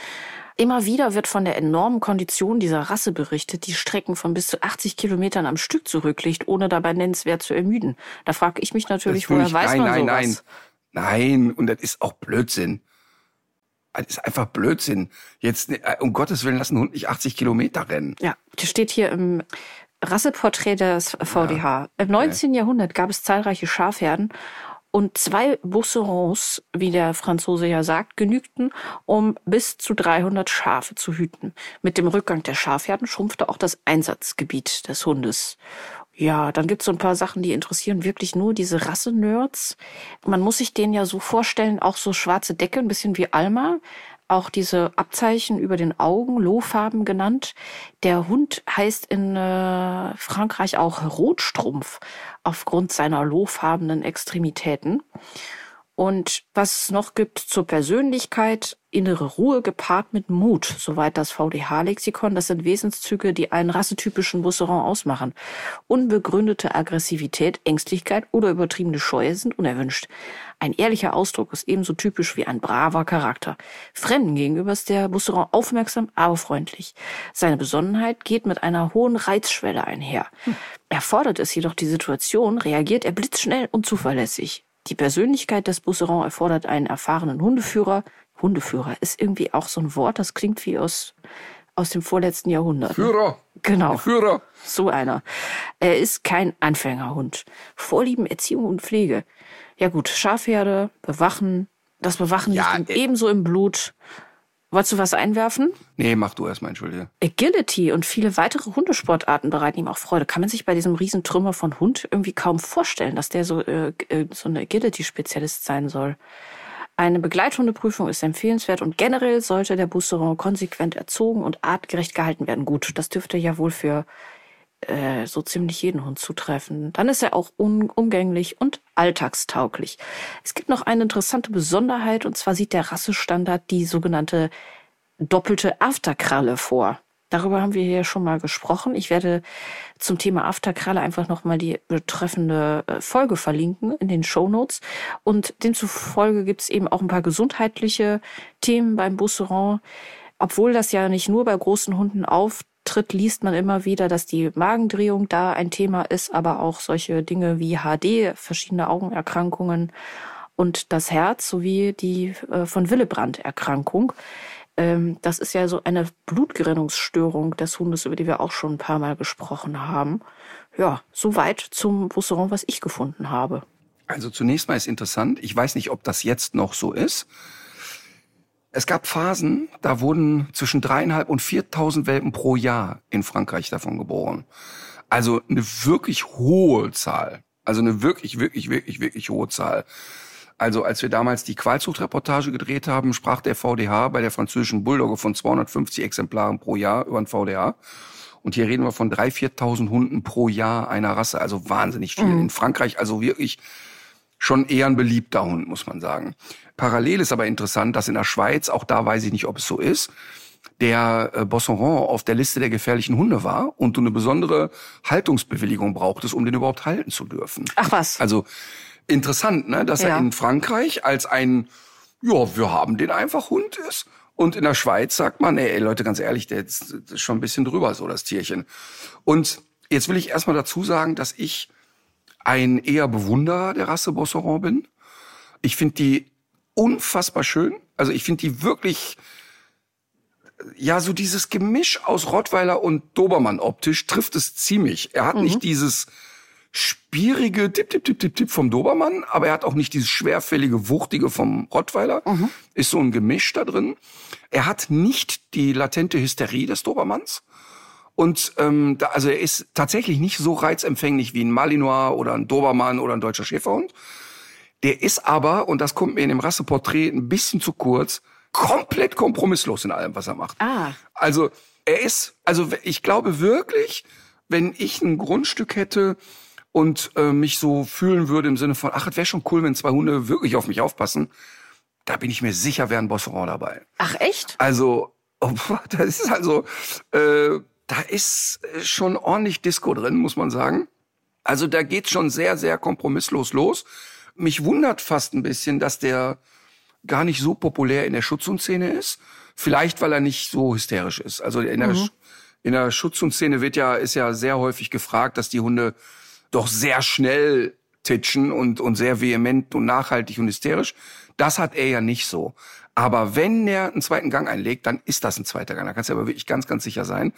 Immer wieder wird von der enormen Kondition dieser Rasse berichtet, die Strecken von bis zu 80 Kilometern am Stück zurücklegt, ohne dabei nennenswert zu ermüden. Da frage ich mich natürlich, woher ich- weiß nein, man nein, sowas? nein. Nein, und das ist auch Blödsinn. Das ist einfach Blödsinn. Jetzt, äh, um Gottes Willen, lass einen Hund nicht 80 Kilometer rennen. Ja, das steht hier im Rasseporträt des VDH. Im 19. Jahrhundert gab es zahlreiche Schafherden und zwei Busserons, wie der Franzose ja sagt, genügten, um bis zu 300 Schafe zu hüten. Mit dem Rückgang der Schafherden schrumpfte auch das Einsatzgebiet des Hundes. Ja, dann gibt's so ein paar Sachen, die interessieren wirklich nur diese Rassenerds. Man muss sich den ja so vorstellen, auch so schwarze Decke, ein bisschen wie Alma. Auch diese Abzeichen über den Augen, Lohfarben genannt. Der Hund heißt in äh, Frankreich auch Rotstrumpf aufgrund seiner lohfarbenen Extremitäten. Und was es noch gibt zur Persönlichkeit, innere Ruhe gepaart mit Mut, soweit das VDH-Lexikon, das sind Wesenszüge, die einen rassetypischen Busseron ausmachen. Unbegründete Aggressivität, Ängstlichkeit oder übertriebene Scheue sind unerwünscht. Ein ehrlicher Ausdruck ist ebenso typisch wie ein braver Charakter. Fremden gegenüber ist der Busseron aufmerksam, aber freundlich. Seine Besonnenheit geht mit einer hohen Reizschwelle einher. Erfordert es jedoch die Situation, reagiert er blitzschnell und zuverlässig. Die Persönlichkeit des Busseron erfordert einen erfahrenen Hundeführer. Hundeführer ist irgendwie auch so ein Wort, das klingt wie aus, aus dem vorletzten Jahrhundert. ne? Führer. Genau. Führer. So einer. Er ist kein Anfängerhund. Vorlieben, Erziehung und Pflege. Ja gut, Schafherde, Bewachen. Das Bewachen Ja, liegt ihm äh. ebenso im Blut. Wolltest du was einwerfen? Nee, mach du erstmal, entschuldige. Agility und viele weitere Hundesportarten bereiten ihm auch Freude. Kann man sich bei diesem Riesentrümmer von Hund irgendwie kaum vorstellen, dass der so, äh, äh, so eine Agility-Spezialist sein soll. Eine Begleithundeprüfung ist empfehlenswert und generell sollte der Busseron konsequent erzogen und artgerecht gehalten werden. Gut, das dürfte ja wohl für äh, so ziemlich jeden Hund zutreffen. Dann ist er auch umgänglich und alltagstauglich. Es gibt noch eine interessante Besonderheit und zwar sieht der Rassestandard die sogenannte doppelte Afterkralle vor. Darüber haben wir hier schon mal gesprochen. Ich werde zum Thema Afterkralle einfach nochmal die betreffende äh, Folge verlinken in den Shownotes. Und demzufolge gibt es eben auch ein paar gesundheitliche Themen beim Busseron. Obwohl das ja nicht nur bei großen Hunden auftritt, liest man immer wieder, dass die Magendrehung da ein Thema ist, aber auch solche Dinge wie HD, verschiedene Augenerkrankungen und das Herz sowie die äh, von Willebrand-Erkrankung. Ähm, das ist ja so eine Blutgerinnungsstörung des Hundes, über die wir auch schon ein paar Mal gesprochen haben. Ja, soweit zum Busseron, was ich gefunden habe. Also zunächst mal ist interessant, ich weiß nicht, ob das jetzt noch so ist. Es gab Phasen, da wurden zwischen dreieinhalb und 4.000 Welpen pro Jahr in Frankreich davon geboren. Also eine wirklich hohe Zahl. Also eine wirklich, wirklich, wirklich, wirklich hohe Zahl. Also als wir damals die Qualzuchtreportage gedreht haben, sprach der VDH bei der französischen Bulldogge von 250 Exemplaren pro Jahr über den VDH. Und hier reden wir von 3.000, 4.000 Hunden pro Jahr einer Rasse. Also wahnsinnig viel. In Frankreich also wirklich schon eher ein beliebter Hund, muss man sagen. Parallel ist aber interessant, dass in der Schweiz, auch da weiß ich nicht, ob es so ist, der äh, Bosseron auf der Liste der gefährlichen Hunde war und du eine besondere Haltungsbewilligung brauchtest, um den überhaupt halten zu dürfen. Ach was. Also interessant, ne, dass Ja. er in Frankreich als ein, ja, wir haben den einfach Hund ist. Und in der Schweiz sagt man, ey, Leute, ganz ehrlich, der ist, das ist schon ein bisschen drüber, so das Tierchen. Und jetzt will ich erstmal dazu sagen, dass ich ein eher Bewunderer der Rasse Bosseron bin. Ich finde die unfassbar schön. Also ich finde die wirklich, ja, so dieses Gemisch aus Rottweiler und Dobermann optisch trifft es ziemlich. Er hat nicht dieses spierige Tipp, Tipp, Tipp, Tipp, Tipp vom Dobermann, aber er hat auch nicht dieses schwerfällige, wuchtige vom Rottweiler. Ist so ein Gemisch da drin. Er hat nicht die latente Hysterie des Dobermanns. Und ähm, da, also er ist tatsächlich nicht so reizempfänglich wie ein Malinois oder ein Dobermann oder ein deutscher Schäferhund. Der ist aber, und das kommt mir in dem Rasseporträt ein bisschen zu kurz, komplett kompromisslos in allem, was er macht. Ah. Also er ist, also ich glaube wirklich, wenn ich ein Grundstück hätte und äh, mich so fühlen würde im Sinne von, ach, es wäre schon cool, wenn zwei Hunde wirklich auf mich aufpassen, da bin ich mir sicher, wäre ein Bosseron dabei. Ach echt? Also, oh, <laughs> das ist also, äh, da ist schon ordentlich Disco drin, muss man sagen. Also da geht's schon sehr, sehr kompromisslos los. Mich wundert fast ein bisschen, dass der gar nicht so populär in der Schutzhundszene ist. Vielleicht, weil er nicht so hysterisch ist. Also in der, in der Schutzhundszene wird ja, ist ja sehr häufig gefragt, dass die Hunde doch sehr schnell titschen und, und sehr vehement und nachhaltig und hysterisch. Das hat er ja nicht so. Aber wenn er einen zweiten Gang einlegt, dann ist das ein zweiter Gang. Da kannst du aber wirklich ganz, ganz sicher sein.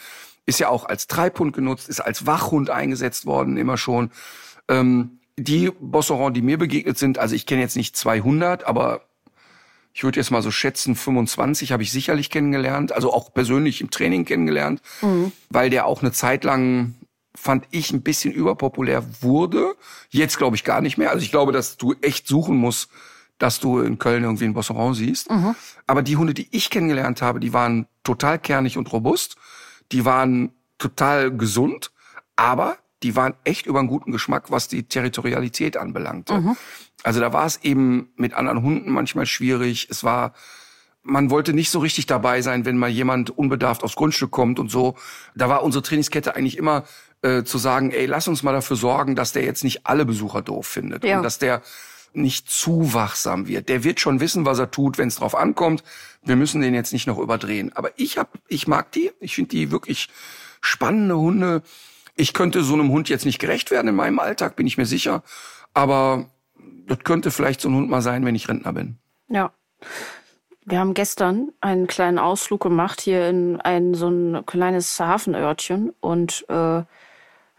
Ist ja auch als Treibhund genutzt, ist als Wachhund eingesetzt worden, immer schon. Ähm, die Bosseron, die mir begegnet sind, also ich kenne jetzt nicht 200, aber ich würde jetzt mal so schätzen, 25 habe ich sicherlich kennengelernt, also auch persönlich im Training kennengelernt, weil der auch eine Zeit lang, fand ich, ein bisschen überpopulär wurde. Jetzt glaube ich gar nicht mehr. Also ich glaube, dass du echt suchen musst, dass du in Köln irgendwie einen Bosseron siehst. Aber die Hunde, die ich kennengelernt habe, die waren total kernig und robust. Die waren total gesund, aber die waren echt über einen guten Geschmack, was die Territorialität anbelangte. Also da war es eben mit anderen Hunden manchmal schwierig. Es war, man wollte nicht so richtig dabei sein, wenn mal jemand unbedarft aufs Grundstück kommt und so. Da war unsere Trainingskette eigentlich immer äh, zu sagen, ey, lass uns mal dafür sorgen, dass der jetzt nicht alle Besucher doof findet Ja. und dass der nicht zu wachsam wird. Der wird schon wissen, was er tut, wenn es drauf ankommt. Wir müssen den jetzt nicht noch überdrehen. Aber ich hab, ich mag die. Ich finde die wirklich spannende Hunde. Ich könnte so einem Hund jetzt nicht gerecht werden in meinem Alltag, bin ich mir sicher. Aber das könnte vielleicht so ein Hund mal sein, wenn ich Rentner bin. Ja. Wir haben gestern einen kleinen Ausflug gemacht hier in ein so ein kleines Hafenörtchen und äh,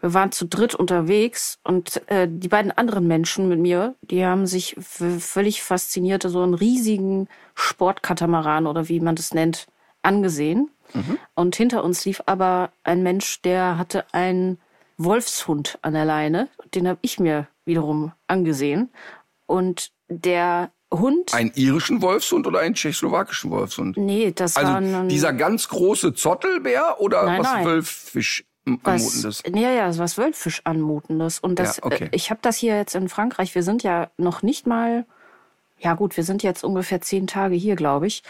wir waren zu dritt unterwegs und äh, die beiden anderen Menschen mit mir, die haben sich völlig fasziniert so einen riesigen Sportkatamaran oder wie man das nennt, angesehen. Und hinter uns lief aber ein Mensch, der hatte einen Wolfshund an der Leine. Den habe ich mir wiederum angesehen. Und der Hund. Einen irischen Wolfshund oder einen tschechoslowakischen Wolfshund? nee, das Also war ein, dieser ganz große Zottelbär oder Nein, was nein. Wölfisch was, anmutendes? ja, ja, was Wölfisch anmutendes. Und das, Ja, okay. ich habe das hier jetzt in Frankreich. Wir sind ja noch nicht mal, ja gut, wir sind jetzt ungefähr zehn Tage hier, glaube ich.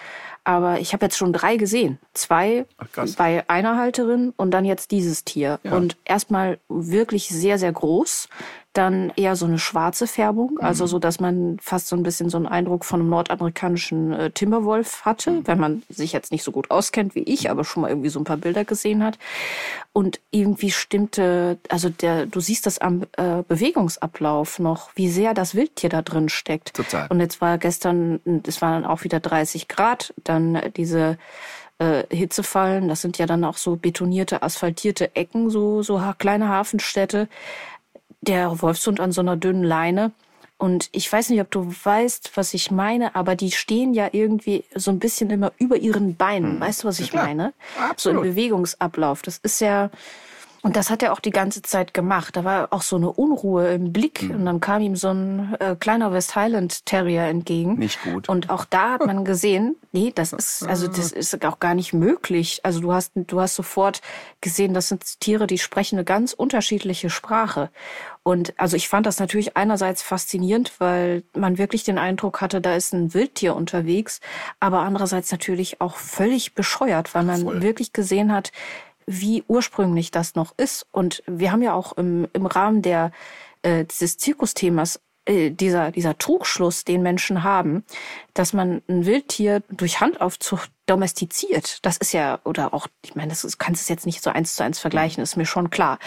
Aber ich habe jetzt schon drei gesehen. Zwei Ach, bei einer Halterin und dann jetzt dieses Tier. Und erstmal wirklich sehr, sehr groß. Dann eher so eine schwarze Färbung, Mhm. also so, dass man fast so ein bisschen so einen Eindruck von einem nordamerikanischen äh, Timberwolf hatte, Mhm. wenn man sich jetzt nicht so gut auskennt wie ich, aber schon mal irgendwie so ein paar Bilder gesehen hat. Und irgendwie stimmte, also der, du siehst das am äh, Bewegungsablauf noch, wie sehr das Wildtier da drin steckt. Total. Und jetzt war gestern, es waren auch wieder 30 Grad, dann diese äh, Hitzefallen, das sind ja dann auch so betonierte, asphaltierte Ecken, so, so kleine Hafenstädte. Der Wolfshund an so einer dünnen Leine. Und ich weiß nicht, ob du weißt, was ich meine, aber die stehen ja irgendwie so ein bisschen immer über ihren Beinen. Weißt du, was ich klar. meine? Absolut. So im Bewegungsablauf. Das ist ja, und das hat er auch die ganze Zeit gemacht. Da war auch so eine Unruhe im Blick. Mhm. Und dann kam ihm so ein äh, kleiner West Highland Terrier entgegen. Nicht gut. Und auch da hat man <laughs> gesehen, nee, das ist, also das ist auch gar nicht möglich. Also du hast, du hast sofort gesehen, das sind Tiere, die sprechen eine ganz unterschiedliche Sprache. Und also ich fand das natürlich einerseits faszinierend, weil man wirklich den Eindruck hatte, da ist ein Wildtier unterwegs, aber andererseits natürlich auch völlig bescheuert, weil man wirklich gesehen hat, wie ursprünglich das noch ist. Und wir haben ja auch im, im Rahmen der, äh, dieses Zirkusthemas äh, dieser, dieser Trugschluss, den Menschen haben, dass man ein Wildtier durch Handaufzucht domestiziert. Das ist ja, oder auch, ich meine, das ist, kannst es jetzt nicht so eins zu eins vergleichen, ist mir schon klar.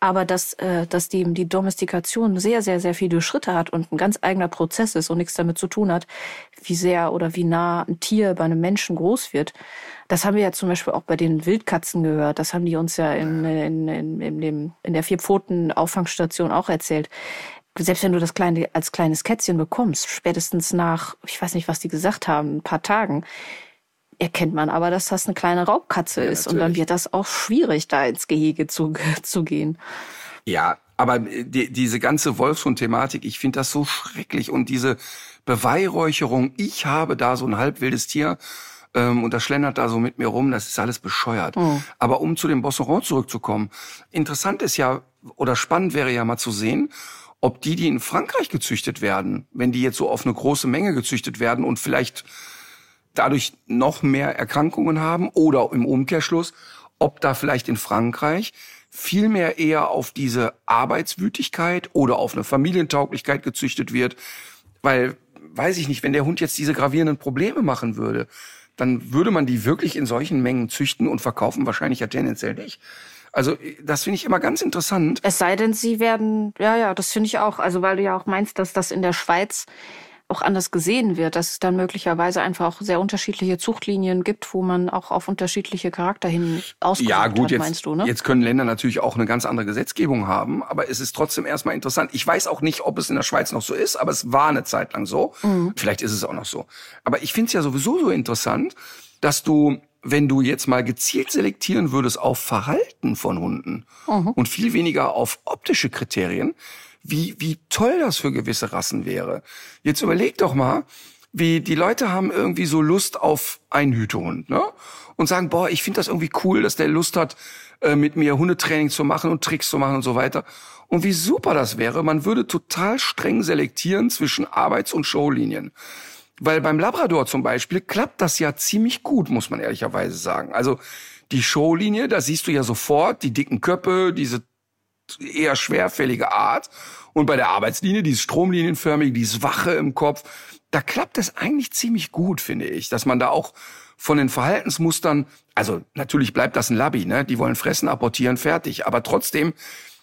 Aber dass, äh, dass die, die Domestikation sehr, sehr, sehr viele Schritte hat und ein ganz eigener Prozess ist und nichts damit zu tun hat, wie sehr oder wie nah ein Tier bei einem Menschen groß wird. Das haben wir ja zum Beispiel auch bei den Wildkatzen gehört. Das haben die uns ja in, in, in, in, dem, in der Vierpfoten-Auffangstation auch erzählt selbst wenn du das kleine, als kleines Kätzchen bekommst, spätestens nach, ich weiß nicht, was die gesagt haben, ein paar Tagen, erkennt man aber, dass das eine kleine Raubkatze Ja, ist. Und dann natürlich. wird das auch schwierig, da ins Gehege zu, <laughs> zu gehen. Ja, aber die, diese ganze Wolfshund-Thematik, ich finde das so schrecklich und diese Beweihräucherung, ich habe da so ein halbwildes Tier ähm, und das schlendert da so mit mir rum, das ist alles bescheuert. Aber um zu dem Bosseron zurückzukommen, interessant ist ja, oder spannend wäre ja mal zu sehen, ob die, die in Frankreich gezüchtet werden, wenn die jetzt so auf eine große Menge gezüchtet werden und vielleicht dadurch noch mehr Erkrankungen haben oder im Umkehrschluss, ob da vielleicht in Frankreich viel mehr eher auf diese Arbeitswütigkeit oder auf eine Familientauglichkeit gezüchtet wird. Weil, weiß ich nicht, wenn der Hund jetzt diese gravierenden Probleme machen würde, dann würde man die wirklich in solchen Mengen züchten und verkaufen? Wahrscheinlich ja tendenziell nicht. Also das finde ich immer ganz interessant. Es sei denn, sie werden, ja, ja, das finde ich auch. Also weil du ja auch meinst, dass das in der Schweiz auch anders gesehen wird, dass es dann möglicherweise einfach auch sehr unterschiedliche Zuchtlinien gibt, wo man auch auf unterschiedliche Charakter hin ausgesucht Ja, gut, hat, jetzt, meinst du, ne? jetzt können Länder natürlich auch eine ganz andere Gesetzgebung haben, aber es ist trotzdem erstmal interessant. Ich weiß auch nicht, ob es in der Schweiz noch so ist, aber es war eine Zeit lang so. Mhm. Vielleicht ist es auch noch so. Aber ich finde es ja sowieso so interessant, dass du, wenn du jetzt mal gezielt selektieren würdest auf Verhalten von Hunden Mhm. und viel weniger auf optische Kriterien, wie, wie toll das für gewisse Rassen wäre. Jetzt überleg doch mal, wie die Leute haben irgendwie so Lust auf einen Hütehund, ne? Und sagen, boah, ich finde das irgendwie cool, dass der Lust hat, äh, mit mir Hundetraining zu machen und Tricks zu machen und so weiter. Und wie super das wäre, man würde total streng selektieren zwischen Arbeits- und Showlinien. Weil beim Labrador zum Beispiel klappt das ja ziemlich gut, muss man ehrlicherweise sagen. Also die Showlinie, da siehst du ja sofort die dicken Köpfe, diese eher schwerfällige Art. Und bei der Arbeitslinie, dieses stromlinienförmige, dieses Wache im Kopf, da klappt es eigentlich ziemlich gut, finde ich, dass man da auch von den Verhaltensmustern, also natürlich bleibt das ein Labby, ne? Die wollen fressen, apportieren, fertig. Aber trotzdem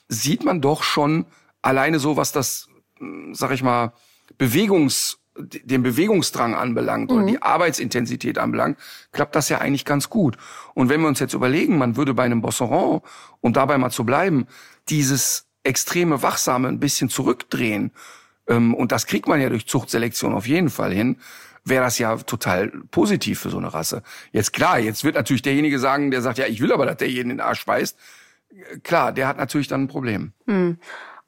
sieht man doch schon alleine so, was das, mh, sag ich mal, Bewegungs, den Bewegungsdrang anbelangt oder die Arbeitsintensität anbelangt, klappt das ja eigentlich ganz gut. Und wenn wir uns jetzt überlegen, man würde bei einem Bosseron, um dabei mal zu bleiben, dieses extreme Wachsame ein bisschen zurückdrehen, ähm, und das kriegt man ja durch Zuchtselektion auf jeden Fall hin, wäre das ja total positiv für so eine Rasse. Jetzt klar, jetzt wird natürlich derjenige sagen, der sagt, ja, ich will aber, dass der jeden in den Arsch beißt. Äh, Klar, der hat natürlich dann ein Problem.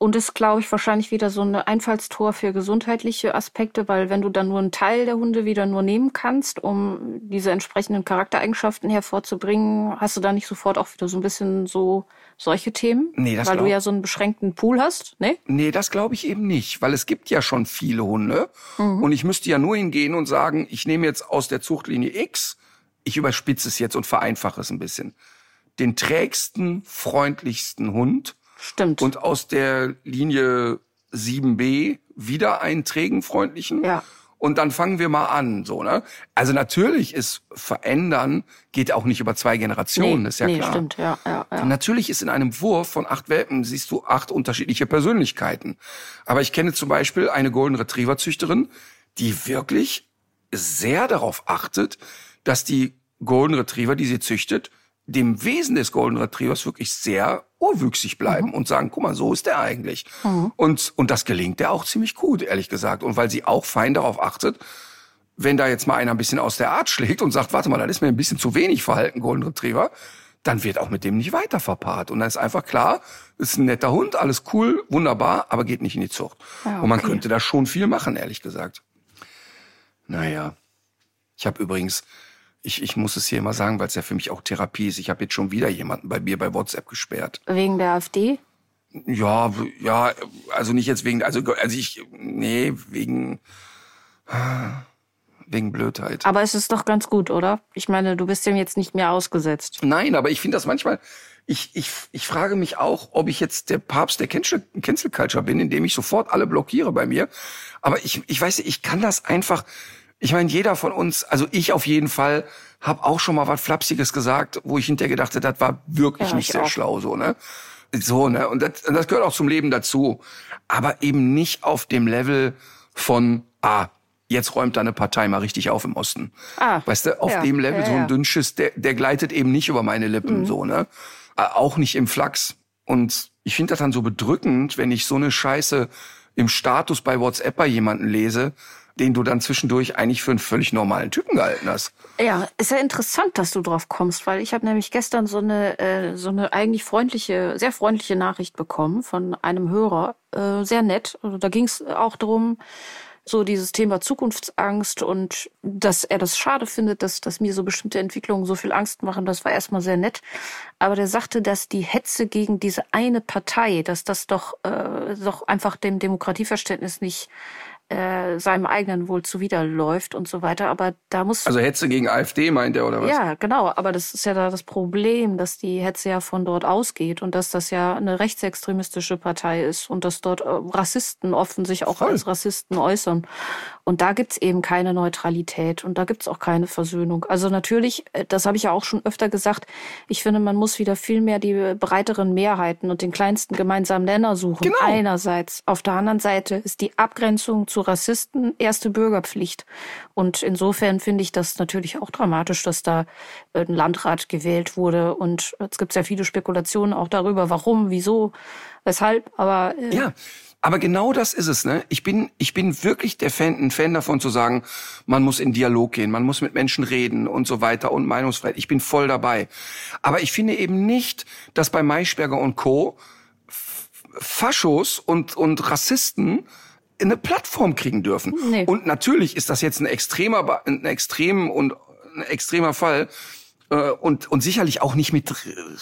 Und ist, glaube ich, wahrscheinlich wieder so ein Einfallstor für gesundheitliche Aspekte, weil wenn du dann nur einen Teil der Hunde wieder nur nehmen kannst, um diese entsprechenden Charaktereigenschaften hervorzubringen, hast du da nicht sofort auch wieder so ein bisschen so solche Themen? Nee, das Weil du glaub- ja so einen beschränkten Pool hast, ne? Nee, das glaube ich eben nicht, weil es gibt ja schon viele Hunde und ich müsste ja nur hingehen und sagen, ich nehme jetzt aus der Zuchtlinie X, ich überspitze es jetzt und vereinfache es ein bisschen, den trägsten, freundlichsten Hund Stimmt. und aus der Linie 7b wieder einen trägen, freundlichen. Ja. Und dann fangen wir mal an, so, ne? Also natürlich ist verändern, geht auch nicht über zwei Generationen, nee, ist ja nee, klar. stimmt, ja, ja, ja. Natürlich ist in einem Wurf von acht Welpen, siehst du acht unterschiedliche Persönlichkeiten. Aber ich kenne zum Beispiel eine Golden Retriever Züchterin, die wirklich sehr darauf achtet, dass die Golden Retriever, die sie züchtet, dem Wesen des Golden Retrievers wirklich sehr urwüchsig bleiben Mhm. und sagen, guck mal, so ist der eigentlich. Und, und das gelingt der auch ziemlich gut, ehrlich gesagt. Und weil sie auch fein darauf achtet, wenn da jetzt mal einer ein bisschen aus der Art schlägt und sagt, warte mal, das ist mir ein bisschen zu wenig verhalten, Golden Retriever, dann wird auch mit dem nicht weiter verpaart. Und dann ist einfach klar, ist ein netter Hund, alles cool, wunderbar, aber geht nicht in die Zucht. Ja, Und man okay. könnte da schon viel machen, ehrlich gesagt. Naja. Ich habe übrigens, ich, ich muss es hier mal sagen, weil es ja für mich auch Therapie ist, ich habe jetzt schon wieder jemanden bei mir bei WhatsApp gesperrt. Wegen der AfD? Ja, ja, also nicht jetzt wegen, also, also ich, nee, wegen, wegen Blödheit. Aber es ist doch ganz gut, oder? Ich meine, du bist dem jetzt nicht mehr ausgesetzt. Nein, aber ich finde das manchmal, ich, ich, ich frage mich auch, ob ich jetzt der Papst der Cancel, Cancel Culture bin, indem ich sofort alle blockiere bei mir. Aber ich, ich weiß nicht, ich kann das einfach, ich meine, jeder von uns, also ich auf jeden Fall, habe auch schon mal was Flapsiges gesagt, wo ich hinterher gedacht habe, das war wirklich Ja, nicht ich sehr auch. schlau, so, ne? So, ne? Und das, das gehört auch zum Leben dazu. Aber eben nicht auf dem Level von, ah, jetzt räumt da eine Partei mal richtig auf im Osten. Ah, weißt du, auf ja, dem Level, ja, so ein. Dünnschiss, der, der gleitet eben nicht über meine Lippen, so, ne? Äh, Auch nicht im Flachs. Und ich finde das dann so bedrückend, wenn ich so eine Scheiße im Status bei WhatsApp bei jemanden lese, den du dann zwischendurch eigentlich für einen völlig normalen Typen gehalten hast. Ja, ist ja interessant, dass du drauf kommst, weil ich habe nämlich gestern so eine äh, so eine eigentlich freundliche, sehr freundliche Nachricht bekommen von einem Hörer, äh, sehr nett. Also da ging es auch darum, so dieses Thema Zukunftsangst und dass er das schade findet, dass, dass mir so bestimmte Entwicklungen so viel Angst machen, das war erstmal sehr nett. Aber der sagte, dass die Hetze gegen diese eine Partei, dass das doch, äh, doch einfach dem Demokratieverständnis nicht äh, seinem eigenen Wohl zuwiderläuft und so weiter. Aber da muss Also Hetze gegen AfD meint er, oder was? ja, genau. Aber das ist ja da das Problem, dass die Hetze ja von dort ausgeht und dass das ja eine rechtsextremistische Partei ist und dass dort äh, Rassisten offen sich auch Voll. als Rassisten äußern. Und da gibt's eben keine Neutralität und da gibt's auch keine Versöhnung. Also natürlich, äh, das habe ich ja auch schon öfter gesagt, ich finde, man muss wieder viel mehr die breiteren Mehrheiten und den kleinsten gemeinsamen Nenner suchen. Genau. Einerseits. Auf der anderen Seite ist die Abgrenzung zu Rassisten erste Bürgerpflicht. Und insofern finde ich das natürlich auch dramatisch, dass da äh, ein Landrat gewählt wurde. Und es gibt sehr viele Spekulationen auch darüber, warum, wieso, weshalb. Aber äh, Ja, aber genau das ist es, ne? Ich bin, ich bin wirklich der Fan, ein Fan davon zu sagen, man muss in Dialog gehen, man muss mit Menschen reden und so weiter und Meinungsfreiheit. Ich bin voll dabei. Aber ich finde eben nicht, dass bei Maischberger und Co. Faschos und, und Rassisten eine Plattform kriegen dürfen. Nee. Und natürlich ist das jetzt ein extremer, ein extrem und ein extremer Fall äh, und, und sicherlich auch nicht mit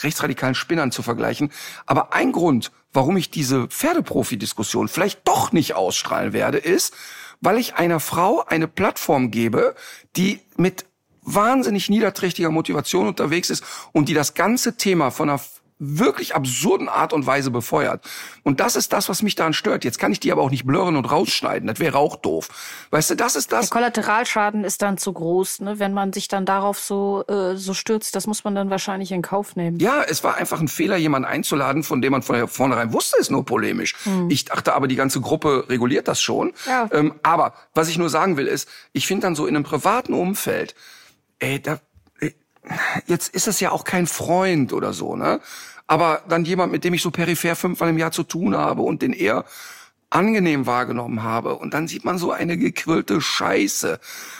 rechtsradikalen Spinnern zu vergleichen. Aber ein Grund, warum ich diese Pferdeprofi-Diskussion vielleicht doch nicht ausstrahlen werde, ist, weil ich einer Frau eine Plattform gebe, die mit wahnsinnig niederträchtiger Motivation unterwegs ist und die das ganze Thema von einer wirklich absurden Art und Weise befeuert. Und das ist das, was mich daran stört. Jetzt kann ich die aber auch nicht blurren und rausschneiden. Das wäre auch doof. Weißt du, das ist der das. Kollateralschaden ist dann zu groß, ne? wenn man sich dann darauf so, äh, so stürzt. Das muss man dann wahrscheinlich in Kauf nehmen. Ja, es war einfach ein Fehler, jemanden einzuladen, von dem man von vornherein wusste, ist nur polemisch. Ich dachte aber, die ganze Gruppe reguliert das schon. Ja. Ähm, aber was ich nur sagen will, ist, ich finde dann so in einem privaten Umfeld, ey, da, jetzt ist es ja auch kein Freund oder so, ne? Aber dann jemand, mit dem ich so peripher fünfmal im Jahr zu tun habe und den eher angenehm wahrgenommen habe. Und dann sieht man so eine gequirlte Scheiße.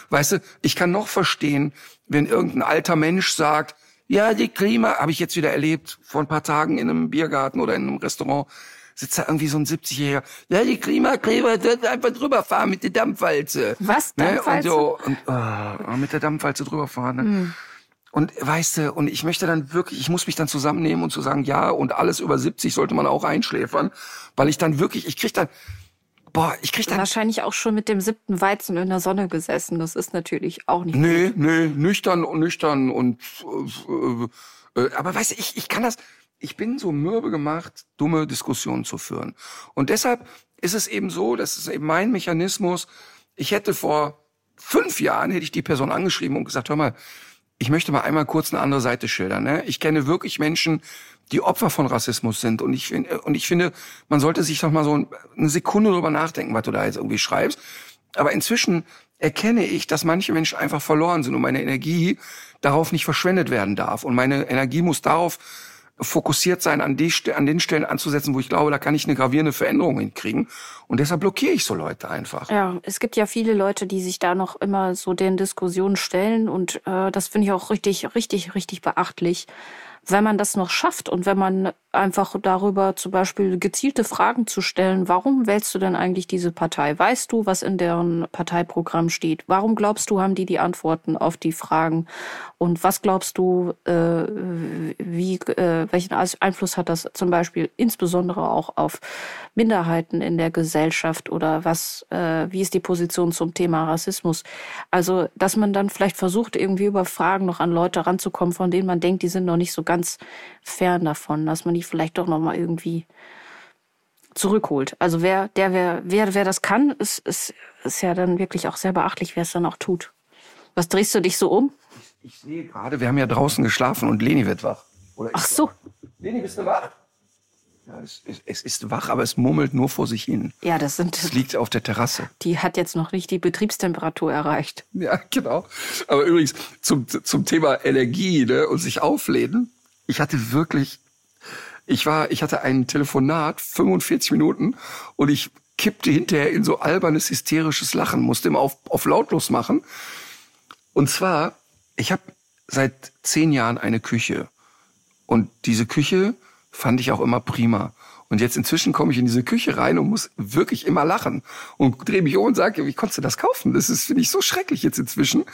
Weißt du, ich kann noch verstehen, wenn irgendein alter Mensch sagt, ja, die Klima, habe ich jetzt wieder erlebt, vor ein paar Tagen in einem Biergarten oder in einem Restaurant, sitzt da irgendwie so ein 70-Jähriger, ja, die Klimakleber wird einfach drüber fahren mit der Dampfwalze. Was? Ne? Und Dampfwalze? so, und oh, mit der Dampfwalze drüber fahren. Ne? Und weißt du, und ich möchte dann wirklich, ich muss mich dann zusammennehmen und zu sagen, ja, und alles über 70 sollte man auch einschläfern, weil ich dann wirklich, ich krieg dann, boah, ich krieg dann, Wahrscheinlich auch schon mit dem siebten Weizen in der Sonne gesessen. Das ist natürlich auch nicht. nee, nee, nüchtern und nüchtern und, äh, äh, aber weißt du, ich, ich kann das, ich bin so mürbe gemacht, dumme Diskussionen zu führen. Und deshalb ist es eben so, das ist eben mein Mechanismus. Ich hätte vor fünf Jahren, hätte ich die Person angeschrieben und gesagt, hör mal, ich möchte mal einmal kurz eine andere Seite schildern. Ne? Ich kenne wirklich Menschen, die Opfer von Rassismus sind. Und ich, find- und ich finde, man sollte sich doch mal so eine Sekunde drüber nachdenken, was du da jetzt irgendwie schreibst. Aber inzwischen erkenne ich, dass manche Menschen einfach verloren sind und meine Energie darauf nicht verschwendet werden darf. Und meine Energie muss darauf fokussiert sein, an, die, an den Stellen anzusetzen, wo ich glaube, da kann ich eine gravierende Veränderung hinkriegen. Und deshalb blockiere ich so Leute einfach. Ja, es gibt ja viele Leute, die sich da noch immer so den Diskussionen stellen und äh, das finde ich auch richtig, richtig, richtig beachtlich. Wenn man das noch schafft und wenn man einfach darüber zum Beispiel gezielte Fragen zu stellen. Warum wählst du denn eigentlich diese Partei? Weißt du, was in deren Parteiprogramm steht? Warum glaubst du, haben die die Antworten auf die Fragen? Und was glaubst du, äh, wie, äh, welchen Einfluss hat das zum Beispiel insbesondere auch auf Minderheiten in der Gesellschaft oder was, äh, wie ist die Position zum Thema Rassismus? Also, dass man dann vielleicht versucht, irgendwie über Fragen noch an Leute ranzukommen, von denen man denkt, die sind noch nicht so ganz fern davon, dass man die vielleicht doch noch mal irgendwie zurückholt. Also wer, der, wer, wer, wer das kann, ist, ist, ist ja dann wirklich auch sehr beachtlich, wer es dann auch tut. Was drehst du dich so um? Ich sehe gerade, wir haben ja draußen geschlafen und Leni wird wach. Ach so. Leni, bist du wach? Ja, es, es, es ist wach, aber es murmelt nur vor sich hin. Ja, das sind. Es liegt auf der Terrasse. Die hat jetzt noch nicht die Betriebstemperatur erreicht. Ja, <laughs> genau. Aber übrigens zum, zum Thema Energie ne, und sich aufläden. Ich hatte wirklich, ich war, ich hatte ein Telefonat, 45 Minuten, und ich kippte hinterher in so albernes, hysterisches Lachen, musste immer auf, auf lautlos machen. Und zwar, ich habe seit zehn Jahren eine Küche. Und diese Küche fand ich auch immer prima. Und jetzt inzwischen komme ich in diese Küche rein und muss wirklich immer lachen und drehe mich um und sage, wie konntest du das kaufen? Das ist, finde ich, so schrecklich jetzt inzwischen.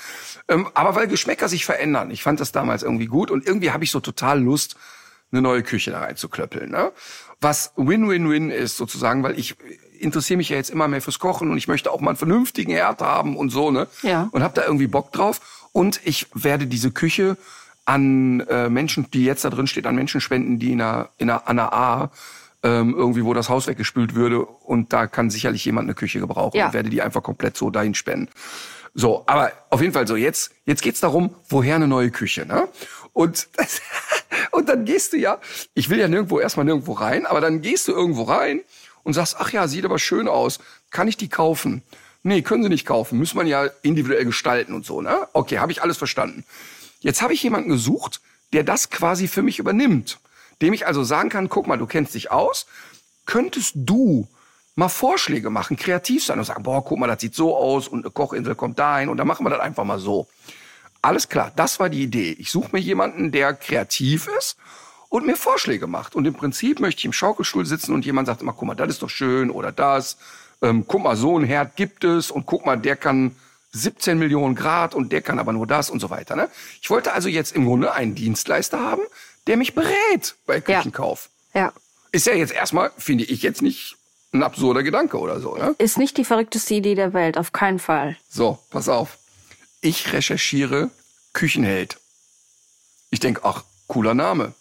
Ähm, aber weil Geschmäcker sich verändern. Ich fand das damals irgendwie gut und irgendwie habe ich so total Lust, eine neue Küche da reinzuklöppeln. Ne? Was Win-Win-Win ist sozusagen, weil ich interessiere mich ja jetzt immer mehr fürs Kochen und ich möchte auch mal einen vernünftigen Herd haben und so, ne? Ja. Und habe da irgendwie Bock drauf. Und ich werde diese Küche an äh, Menschen, die jetzt da drin steht, an Menschen spenden, die in einer, in einer, an einer A ähm, irgendwie, wo das Haus weggespült würde und da kann sicherlich jemand eine Küche gebrauchen Ja. und werde die einfach komplett so dahin spenden. So, aber auf jeden Fall so, jetzt, jetzt geht's darum, woher eine neue Küche, ne? Und, <laughs> und dann gehst du ja, ich will ja nirgendwo erstmal nirgendwo rein, aber dann gehst du irgendwo rein und sagst, ach ja, sieht aber schön aus, kann ich die kaufen? Nee, können sie nicht kaufen, muss man ja individuell gestalten und so, ne? Okay, habe ich alles verstanden. Jetzt habe ich jemanden gesucht, der das quasi für mich übernimmt. Dem ich also sagen kann, guck mal, du kennst dich aus, könntest du mal Vorschläge machen, kreativ sein und sagen, boah, guck mal, das sieht so aus und eine Kochinsel kommt dahin und dann machen wir das einfach mal so. Alles klar, das war die Idee. Ich suche mir jemanden, der kreativ ist und mir Vorschläge macht. Und im Prinzip möchte ich im Schaukelstuhl sitzen und jemand sagt immer, guck mal, das ist doch schön oder das. Ähm, guck mal, so ein Herd gibt es und guck mal, der kann 17 Millionen Grad und der kann aber nur das und so weiter. Ne? Ich wollte also jetzt im Grunde einen Dienstleister haben, der mich berät bei Ja. Küchenkauf. Ja. Ist ja jetzt erstmal, finde ich jetzt nicht ein absurder Gedanke oder so. Ne? Ist nicht die verrückteste Idee der Welt, auf keinen Fall. So, pass auf. Ich recherchiere Küchenheld. Ich denke, ach, cooler Name.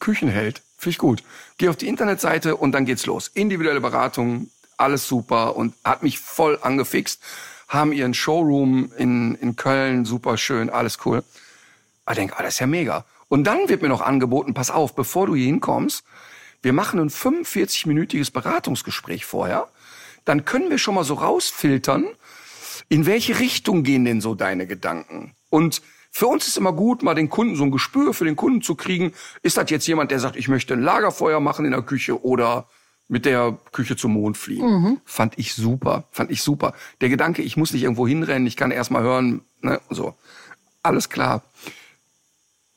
Küchenheld, finde ich gut. Geh auf die Internetseite und dann geht's los. Individuelle Beratung, alles super und hat mich voll angefixt. Haben ihren Showroom in, in Köln, super schön, alles cool. Ich denke, ah, das ist ja mega. Und dann wird mir noch angeboten, pass auf, bevor du hier hinkommst, wir machen ein 45-minütiges Beratungsgespräch vorher. Dann können wir schon mal so rausfiltern, in welche Richtung gehen denn so deine Gedanken? Und für uns ist immer gut, mal den Kunden so ein Gespür für den Kunden zu kriegen. Ist das jetzt jemand, der sagt, ich möchte ein Lagerfeuer machen in der Küche oder mit der Küche zum Mond fliegen? Fand ich super, fand ich super. Der Gedanke, ich muss nicht irgendwo hinrennen, ich kann erst mal hören, ne, so. Alles klar.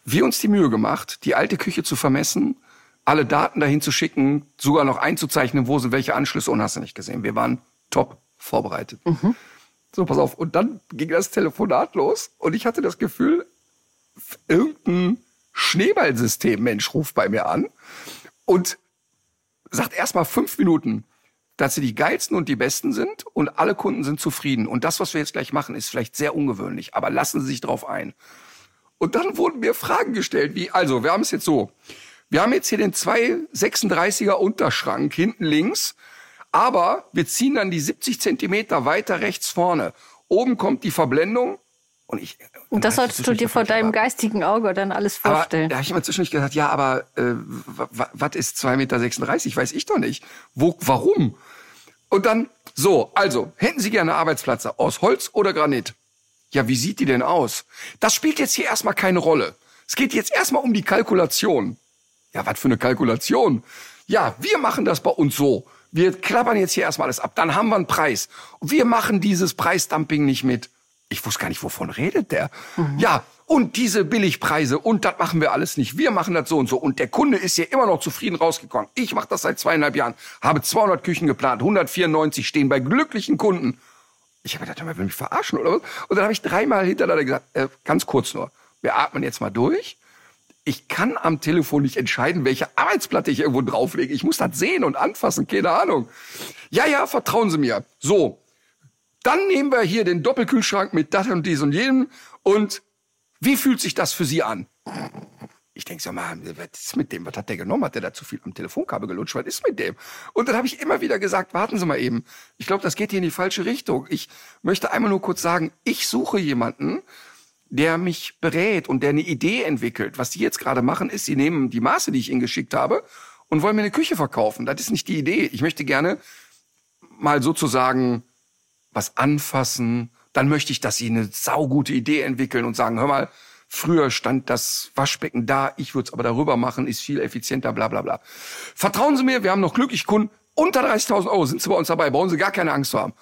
Wir uns die Mühe gemacht, die alte Küche zu vermessen, alle Daten dahin zu schicken, sogar noch einzuzeichnen, wo sind welche Anschlüsse und hast du nicht gesehen. Wir waren top vorbereitet. So, pass auf. Und dann ging das Telefonat los und ich hatte das Gefühl, irgendein Schneeballsystem-Mensch ruft bei mir an und sagt erstmal fünf Minuten, dass sie die geilsten und die besten sind und alle Kunden sind zufrieden. Und das, was wir jetzt gleich machen, ist vielleicht sehr ungewöhnlich, aber lassen Sie sich drauf ein. Und dann wurden mir Fragen gestellt, wie, also, wir haben es jetzt so. Wir haben jetzt hier den 236er Unterschrank hinten links, aber wir ziehen dann die 70 Zentimeter weiter rechts vorne. Oben kommt die Verblendung und ich. Und das solltest du dir vor deinem aber- geistigen Auge dann alles aber vorstellen. da habe ich immer zwischendurch gesagt, ja, aber äh, was ist 2,36 Meter? Weiß ich doch nicht. Wo, warum? Und dann, so, also, hätten Sie gerne eine Arbeitsplatte aus Holz oder Granit? Ja, wie sieht die denn aus? Das spielt jetzt hier erstmal keine Rolle. Es geht jetzt erstmal um die Kalkulation. Ja, was für eine Kalkulation? Ja, wir machen das bei uns so. Wir klappern jetzt hier erstmal alles ab. Dann haben wir einen Preis. Und wir machen dieses Preisdumping nicht mit. Ich wusste gar nicht, wovon redet der. Ja, und diese Billigpreise und das machen wir alles nicht. Wir machen das so und so. Und der Kunde ist hier immer noch zufrieden rausgekommen. Ich mache das seit zweieinhalb Jahren, habe 200 Küchen geplant, 194 stehen bei glücklichen Kunden. Ich habe gedacht, man will mich verarschen oder was? Und dann habe ich dreimal hintereinander gesagt, äh, ganz kurz nur, wir atmen jetzt mal durch. Ich kann am Telefon nicht entscheiden, welche Arbeitsplatte ich irgendwo drauflege. Ich muss das sehen und anfassen, keine Ahnung. Ja, ja, vertrauen Sie mir. So, dann nehmen wir hier den Doppelkühlschrank mit das und dies und jenem und wie fühlt sich das für Sie an? Ich denke so, mal, was ist mit dem? Was hat der genommen? Hat der da zu viel am Telefonkabel gelutscht? Was ist mit dem? Und dann habe ich immer wieder gesagt, warten Sie mal eben. Ich glaube, das geht hier in die falsche Richtung. Ich möchte einmal nur kurz sagen, ich suche jemanden, der mich berät und der eine Idee entwickelt. Was die jetzt gerade machen, ist, sie nehmen die Maße, die ich ihnen geschickt habe, und wollen mir eine Küche verkaufen. Das ist nicht die Idee. Ich möchte gerne mal sozusagen was anfassen. Dann möchte ich, dass sie eine saugute Idee entwickeln und sagen, hör mal, früher stand das Waschbecken da, ich würde es aber darüber machen, ist viel effizienter, bla bla bla. Vertrauen Sie mir, wir haben noch glücklich Kunden. Unter 30.000 Euro sind Sie bei uns dabei, brauchen Sie gar keine Angst zu haben.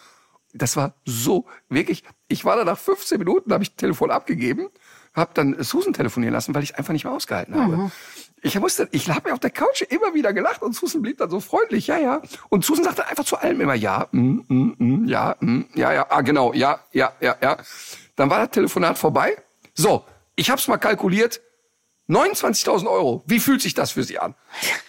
Das war so, wirklich, ich war da nach 15 Minuten, habe ich das Telefon abgegeben, habe dann Susan telefonieren lassen, weil ich einfach nicht mehr ausgehalten habe. Ich musste, ich habe ja auf der Couch immer wieder gelacht und Susan blieb dann so freundlich, ja, ja. Und Susan sagte einfach zu allem immer, ja, mm, mm, mm, ja, mm, ja, ja, ah, genau, ja, ja, ja, ja. Dann war das Telefonat vorbei. So, ich habe es mal kalkuliert. 29.000 Euro. Wie fühlt sich das für Sie an?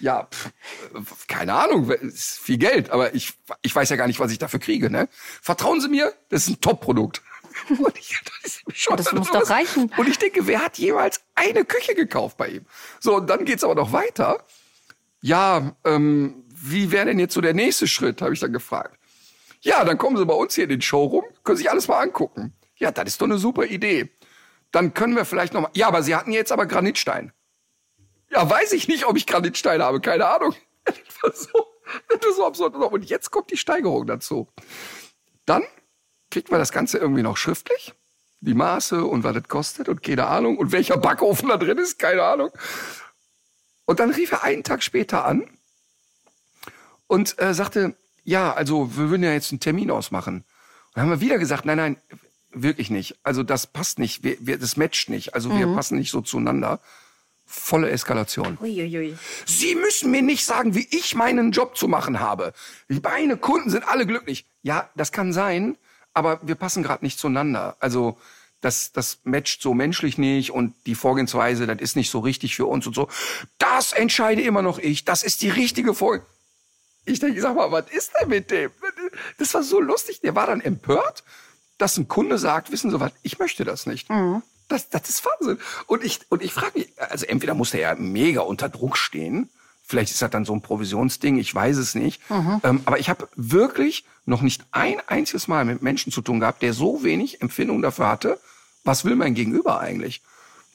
Ja, pff, äh, keine Ahnung, ist viel Geld, aber ich, ich weiß ja gar nicht, was ich dafür kriege. Ne? Vertrauen Sie mir, das ist ein Top-Produkt. <laughs> Und ich, das, schon Das muss doch reichen. Und ich denke, wer hat jemals eine Küche gekauft bei ihm? So, und dann geht's aber noch weiter. Ja, ähm, wie wäre denn jetzt so der nächste Schritt, habe ich dann gefragt. Ja, dann kommen Sie bei uns hier in den Showroom, können sich alles mal angucken. Ja, das ist doch eine super Idee. Dann können wir vielleicht noch mal. Ja, aber Sie hatten jetzt aber Granitstein. Ja, weiß ich nicht, ob ich Granitstein habe, keine Ahnung. <laughs> Das so, das so absurd. Und jetzt kommt die Steigerung dazu. Dann kriegt man das Ganze irgendwie noch schriftlich. Die Maße und was das kostet und keine Ahnung. Und welcher Backofen da drin ist, keine Ahnung. Und dann rief er einen Tag später an und äh, sagte, ja, also wir würden ja jetzt einen Termin ausmachen. Und dann haben wir wieder gesagt, nein, nein, wirklich nicht. Also das passt nicht, wir, wir, das matcht nicht. Also wir passen nicht so zueinander. Volle Eskalation. Uiuiui. Sie müssen mir nicht sagen, wie ich meinen Job zu machen habe. Meine Kunden sind alle glücklich. Ja, das kann sein, aber wir passen gerade nicht zueinander. Also das, das matcht so menschlich nicht und die Vorgehensweise, das ist nicht so richtig für uns und so. Das entscheide immer noch ich. Das ist die richtige Vorgehensweise. Ich denke, sag mal, was ist denn mit dem? Das war so lustig. Der war dann empört, dass ein Kunde sagt, wissen Sie was, ich möchte das nicht. Das, das ist Wahnsinn. Und ich, und ich frage mich, also entweder muss der ja mega unter Druck stehen, vielleicht ist das dann so ein Provisionsding, ich weiß es nicht. Ähm, aber ich habe wirklich noch nicht ein einziges Mal mit Menschen zu tun gehabt, der so wenig Empfindung dafür hatte, was will mein Gegenüber eigentlich.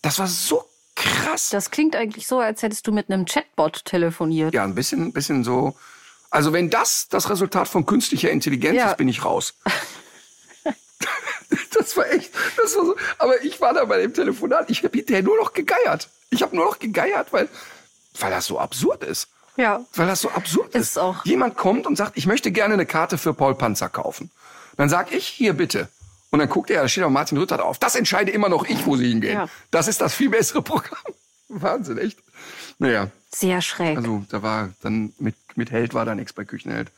Das war so krass. Das klingt eigentlich so, als hättest du mit einem Chatbot telefoniert. Ja, ein bisschen, bisschen so. Also wenn das das Resultat von künstlicher Intelligenz Ja. ist, bin ich raus. <laughs> <laughs> das war echt, das war so. Aber ich war da bei dem Telefonat. Ich habe hinterher nur noch gegeiert. Ich habe nur noch gegeiert, weil, weil das so absurd ist. Ja. Weil das so absurd ist. Ist auch. Jemand kommt und sagt, ich möchte gerne eine Karte für Paul Panzer kaufen. Dann sag ich, hier bitte. Und dann guckt er, da steht auch Martin Rütter drauf. Das entscheide immer noch ich, wo sie hingehen. Ja. Das ist das viel bessere Programm. <laughs> Wahnsinn, echt. Naja, Sehr schräg. also da war dann mit, mit Held war da nichts bei Küchenheld.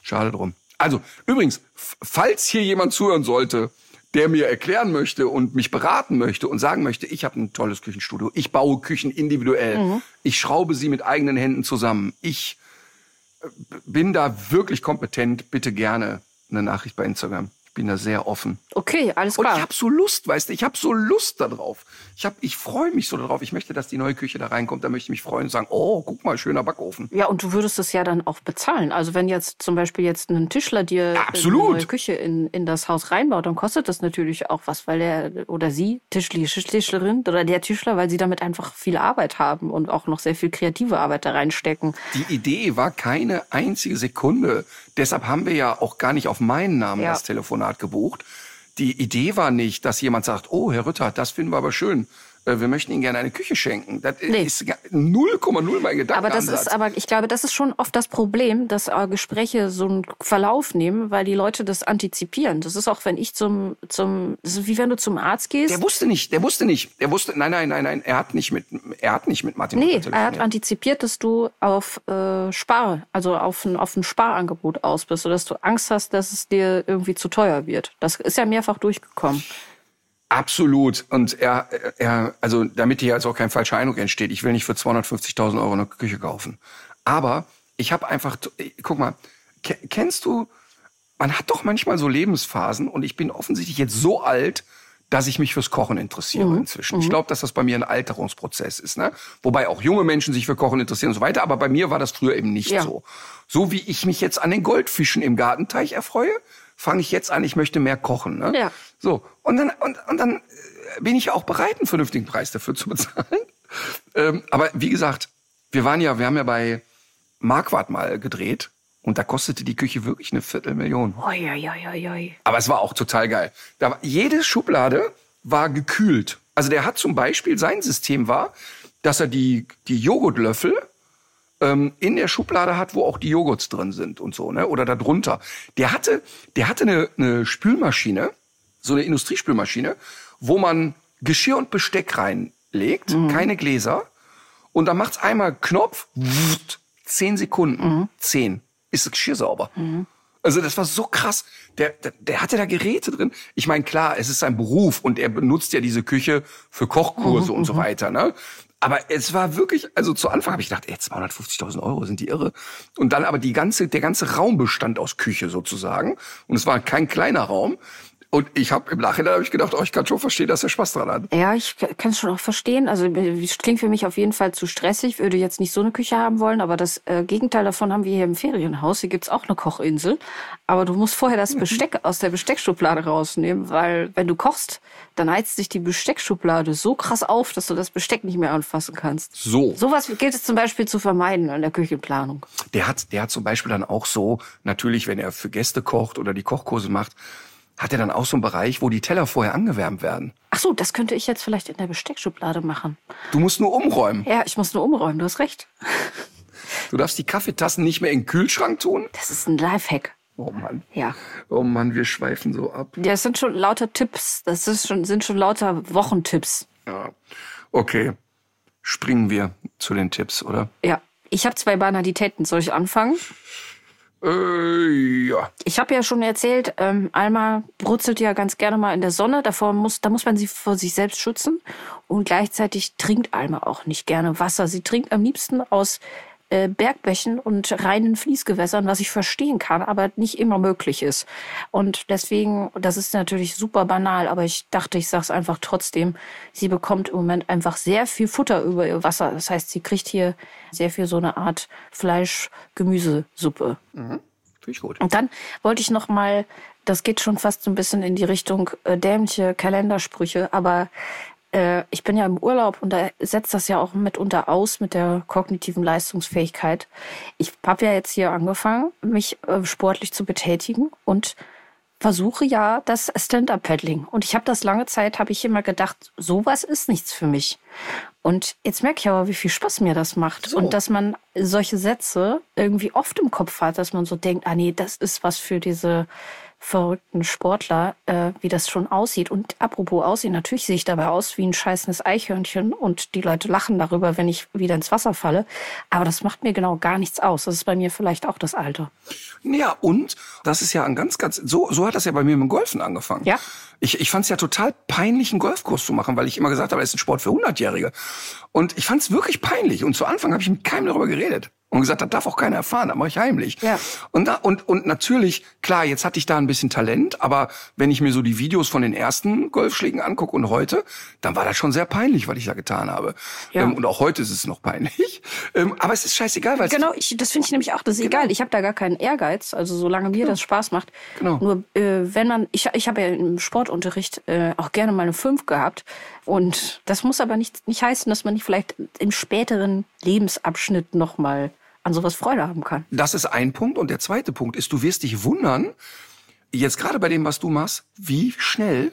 Schade drum. Also, übrigens, falls hier jemand zuhören sollte, der mir erklären möchte und mich beraten möchte und sagen möchte, ich habe ein tolles Küchenstudio, ich baue Küchen individuell, ich schraube sie mit eigenen Händen zusammen, ich äh, bin da wirklich kompetent, bitte gerne eine Nachricht bei Instagram. Ich bin da sehr offen. Okay, alles Und klar. ich habe so Lust, weißt du, ich habe so Lust darauf. Ich hab, ich freue mich so darauf. Ich möchte, dass die neue Küche da reinkommt. Da möchte ich mich freuen und sagen, oh, guck mal, schöner Backofen. Ja, und du würdest es ja dann auch bezahlen. Also wenn jetzt zum Beispiel jetzt ein Tischler dir absolut. eine neue Küche in, in das Haus reinbaut, dann kostet das natürlich auch was, weil er oder sie, Tischli, Tischlerin oder der Tischler, weil sie damit einfach viel Arbeit haben und auch noch sehr viel kreative Arbeit da reinstecken. Die Idee war keine einzige Sekunde. Deshalb haben wir ja auch gar nicht auf meinen Namen Ja. das Telefonat gebucht. Die Idee war nicht, dass jemand sagt, oh, Herr Rütter, das finden wir aber schön. Äh, wir möchten Ihnen gerne eine Küche schenken. Das ist 0,0 mein Gedanke. Aber das ist, aber ich glaube, das ist schon oft das Problem, dass äh, Gespräche so einen Verlauf nehmen, weil die Leute das antizipieren. Das ist auch, wenn ich zum, zum, das ist wie wenn du zum Arzt gehst. Der wusste nicht, der wusste nicht, der wusste, nein, nein, nein, nein, er hat nicht mit, er hat nicht mit Martin Nee, er hat antizipiert, dass du auf äh, Spar, also auf ein, auf ein Sparangebot aus bist, sodass du Angst hast, dass es dir irgendwie zu teuer wird. Das ist ja mehrfach durchgekommen. Absolut. Und er, er, also damit hier jetzt auch kein falscher Eindruck entsteht, ich will nicht für 250.000 Euro eine Küche kaufen. Aber ich habe einfach, guck mal, ke- kennst du, man hat doch manchmal so Lebensphasen und ich bin offensichtlich jetzt so alt, dass ich mich fürs Kochen interessiere Mhm. inzwischen. Ich glaube, dass das bei mir ein Alterungsprozess ist. Ne? Wobei auch junge Menschen sich für Kochen interessieren und so weiter. Aber bei mir war das früher eben nicht Ja. so. So wie ich mich jetzt an den Goldfischen im Gartenteich erfreue, fange ich jetzt an, ich möchte mehr kochen. Ne? Ja. So, und dann, und, und dann äh, bin ich ja auch bereit, einen vernünftigen Preis dafür zu bezahlen. <laughs> ähm, aber wie gesagt, wir waren ja, wir haben ja bei Marquardt mal gedreht und da kostete die Küche wirklich eine Viertelmillion. Oi, oi, oi, oi. Aber es war auch total geil. Da war, jede Schublade war gekühlt. Also der hat zum Beispiel, sein System war, dass er die, die Joghurtlöffel ähm, in der Schublade hat, wo auch die Joghurts drin sind und so, ne? Oder da drunter. Der hatte, der hatte eine, eine Spülmaschine, so eine Industriespülmaschine, wo man Geschirr und Besteck reinlegt, keine Gläser. Und dann macht's einmal Knopf, wutt, zehn Sekunden, zehn, ist das Geschirr sauber. Also das war so krass. Der, der, der hatte da Geräte drin. Ich meine, klar, es ist sein Beruf und er benutzt ja diese Küche für Kochkurse und so weiter. Ne? Aber es war wirklich, also zu Anfang habe ich gedacht, ey, 250.000 Euro, sind die irre. Und dann aber die ganze, der ganze Raum bestand aus Küche sozusagen. Und es war kein kleiner Raum. Und ich habe im Nachhinein hab ich gedacht, oh, ich kann schon verstehen, dass er Spaß dran hat. Ja, ich kann es schon auch verstehen. Also es klingt für mich auf jeden Fall zu stressig. Würde jetzt nicht so eine Küche haben wollen, aber das äh, Gegenteil davon haben wir hier im Ferienhaus. Hier gibt's auch eine Kochinsel. Aber du musst vorher das <laughs> Besteck aus der Besteckschublade rausnehmen, weil wenn du kochst, dann heizt sich die Besteckschublade so krass auf, dass du das Besteck nicht mehr anfassen kannst. So. Sowas gilt es zum Beispiel zu vermeiden in der Küchenplanung. Der hat, der hat zum Beispiel dann auch so, natürlich, wenn er für Gäste kocht oder die Kochkurse macht, hat er dann auch so einen Bereich, wo die Teller vorher angewärmt werden. Ach so, das könnte ich jetzt vielleicht in der Besteckschublade machen. Du musst nur umräumen. Ja, ich muss nur umräumen, du hast recht. Du darfst die Kaffeetassen nicht mehr in den Kühlschrank tun. Das ist ein Lifehack. Oh Mann. Ja. Oh Mann, wir schweifen so ab. Ja, es sind schon lauter Tipps. Das ist schon, sind schon lauter Wochentipps. Ja. Okay. Springen wir zu den Tipps, oder? Ja. Ich habe zwei Banalitäten. Soll ich anfangen? Äh, ja. Ich habe ja schon erzählt, ähm, Alma brutzelt ja ganz gerne mal in der Sonne. Davor muss, da muss man sie vor sich selbst schützen. Und gleichzeitig trinkt Alma auch nicht gerne Wasser. Sie trinkt am liebsten aus äh, Bergbächen und reinen Fließgewässern, was ich verstehen kann, aber nicht immer möglich ist. Und deswegen, das ist natürlich super banal, aber ich dachte, ich sage es einfach trotzdem. Sie bekommt im Moment einfach sehr viel Futter über ihr Wasser. Das heißt, sie kriegt hier sehr viel so eine Art Fleisch-Gemüsesuppe. Finde ich gut. Und dann wollte ich noch mal, das geht schon fast so ein bisschen in die Richtung äh, dämliche Kalendersprüche, aber äh, ich bin ja im Urlaub und da setzt das ja auch mitunter aus mit der kognitiven Leistungsfähigkeit. Ich habe ja jetzt hier angefangen, mich äh, sportlich zu betätigen und versuche ja das Stand-up-Paddling. Und ich habe das lange Zeit, habe ich immer gedacht, sowas ist nichts für mich. Und jetzt merke ich aber, wie viel Spaß mir das macht. So. Und dass man solche Sätze irgendwie oft im Kopf hat, dass man so denkt, ah nee, das ist was für diese verrückten Sportler, äh, wie das schon aussieht. Und apropos aussehen, natürlich sehe ich dabei aus wie ein scheißendes Eichhörnchen und die Leute lachen darüber, wenn ich wieder ins Wasser falle. Aber das macht mir genau gar nichts aus. Das ist bei mir vielleicht auch das Alter. Ja, und das ist ja ein ganz, ganz, so, so hat das ja bei mir mit dem Golfen angefangen. Ja. Ich, ich fand es ja total peinlich, einen Golfkurs zu machen, weil ich immer gesagt habe, das ist ein Sport für 100-Jährige. Und ich fand es wirklich peinlich. Und zu Anfang habe ich mit keinem darüber geredet. Und gesagt, das darf auch keiner erfahren, das mache ich heimlich. Ja. Und, da, und, und natürlich, klar, jetzt hatte ich da ein bisschen Talent, aber wenn ich mir so die Videos von den ersten Golfschlägen angucke und heute, dann war das schon sehr peinlich, was ich da getan habe. Ja. Ähm, und auch heute ist es noch peinlich. <laughs> Ähm, aber es ist scheißegal, weil es Genau, ich, das finde ich nämlich auch, das ist egal. Ich habe da gar keinen Ehrgeiz, also solange mir das Spaß macht. Genau. Nur äh, wenn man, ich, ich habe ja im Sportunterricht äh, auch gerne mal eine 5 gehabt. Und das muss aber nicht, nicht heißen, dass man nicht vielleicht im späteren Lebensabschnitt nochmal an sowas Freude haben kann. Das ist ein Punkt. Und der zweite Punkt ist, du wirst dich wundern, jetzt gerade bei dem, was du machst, wie schnell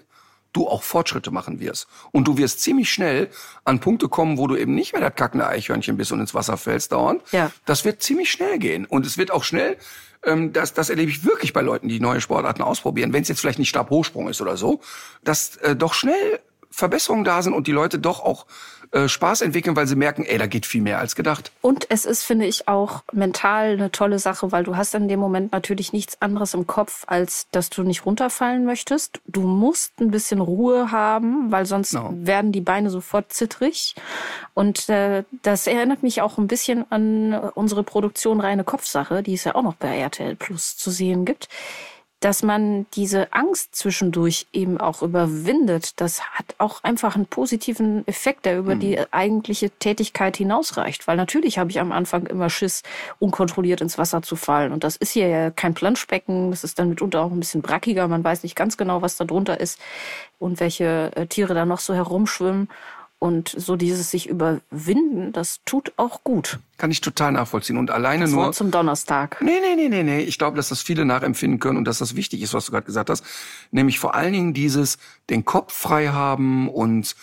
du auch Fortschritte machen wirst. Und du wirst ziemlich schnell an Punkte kommen, wo du eben nicht mehr das kackende Eichhörnchen bist und ins Wasser fällst dauernd. Ja. Das wird ziemlich schnell gehen. Und es wird auch schnell, ähm, das, das erlebe ich wirklich bei Leuten, die neue Sportarten ausprobieren, wenn es jetzt vielleicht nicht Stabhochsprung ist oder so, dass äh, doch schnell Verbesserungen da sind und die Leute doch auch äh, Spaß entwickeln, weil sie merken, ey, da geht viel mehr als gedacht. Und es ist, finde ich, auch mental eine tolle Sache, weil du hast in dem Moment natürlich nichts anderes im Kopf, als dass du nicht runterfallen möchtest. Du musst ein bisschen Ruhe haben, weil sonst Genau. werden die Beine sofort zittrig. Und äh, das erinnert mich auch ein bisschen an unsere Produktion Reine Kopfsache, die es ja auch noch bei RTL Plus zu sehen gibt. Dass man diese Angst zwischendurch eben auch überwindet, das hat auch einfach einen positiven Effekt, der über die eigentliche Tätigkeit hinausreicht. Weil natürlich habe ich am Anfang immer Schiss, unkontrolliert ins Wasser zu fallen. Und das ist hier ja kein Planschbecken. Das ist dann mitunter auch ein bisschen brackiger. Man weiß nicht ganz genau, was da drunter ist und welche äh, Tiere da noch so herumschwimmen. Und so dieses sich überwinden, das tut auch gut. Kann ich total nachvollziehen. Und alleine Das nur. Zum Donnerstag. Nee, nee, nee, nee, nee. Ich glaube, dass das viele nachempfinden können und dass das wichtig ist, was du gerade gesagt hast. Nämlich vor allen Dingen dieses, den Kopf frei haben und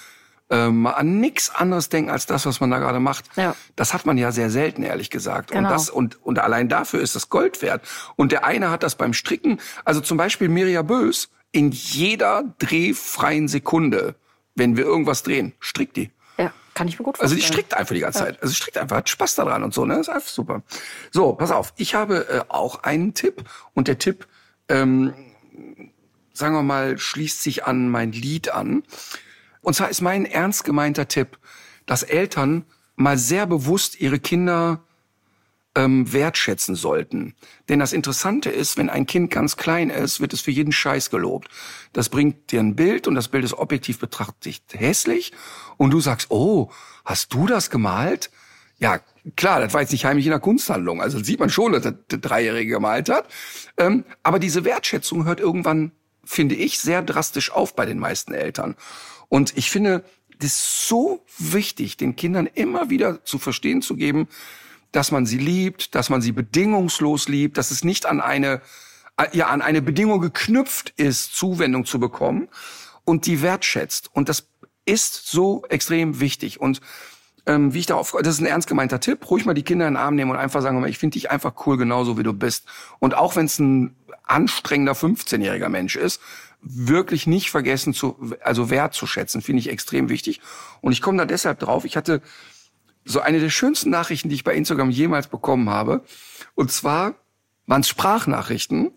ähm, an nichts anderes denken als das, was man da gerade macht. Ja. Das hat man ja sehr selten, ehrlich gesagt. Und Genau. das und und allein dafür ist das Gold wert. Und der eine hat das beim Stricken, also zum Beispiel Mirja Bös, in jeder drehfreien Sekunde, wenn wir irgendwas drehen, strickt die. Ja, kann ich mir gut Also vorstellen. die strickt einfach die ganze Zeit. Also strickt einfach, hat Spaß daran und so, ne? ist einfach super. So, pass auf. Ich habe äh, auch einen Tipp und der Tipp, ähm, sagen wir mal, schließt sich an mein Lied an. Und zwar ist mein ernst gemeinter Tipp, dass Eltern mal sehr bewusst ihre Kinder ähm, wertschätzen sollten. Denn das Interessante ist, wenn ein Kind ganz klein ist, wird es für jeden Scheiß gelobt. Das bringt dir ein Bild und das Bild ist objektiv betrachtet hässlich und du sagst, oh, hast du das gemalt? Ja, klar, das war jetzt nicht heimlich in der Kunsthandlung. Also sieht man schon, dass der der Dreijährige gemalt hat. Ähm, aber diese Wertschätzung hört irgendwann, finde ich, sehr drastisch auf bei den meisten Eltern. Und ich finde, das ist so wichtig, den Kindern immer wieder zu verstehen zu geben, dass man sie liebt, dass man sie bedingungslos liebt, dass es nicht an eine, ja, an eine Bedingung geknüpft ist, Zuwendung zu bekommen und die wertschätzt. Und das ist so extrem wichtig. Und ähm, wie ich darauf, das ist ein ernst gemeinter Tipp, ruhig mal die Kinder in den Arm nehmen und einfach sagen, ich finde dich einfach cool, genauso wie du bist. Und auch wenn es ein anstrengender 15-jähriger Mensch ist, wirklich nicht vergessen zu, also wertzuschätzen, finde ich extrem wichtig. Und ich komme da deshalb drauf, ich hatte so eine der schönsten Nachrichten, die ich bei Instagram jemals bekommen habe. Und zwar waren es Sprachnachrichten.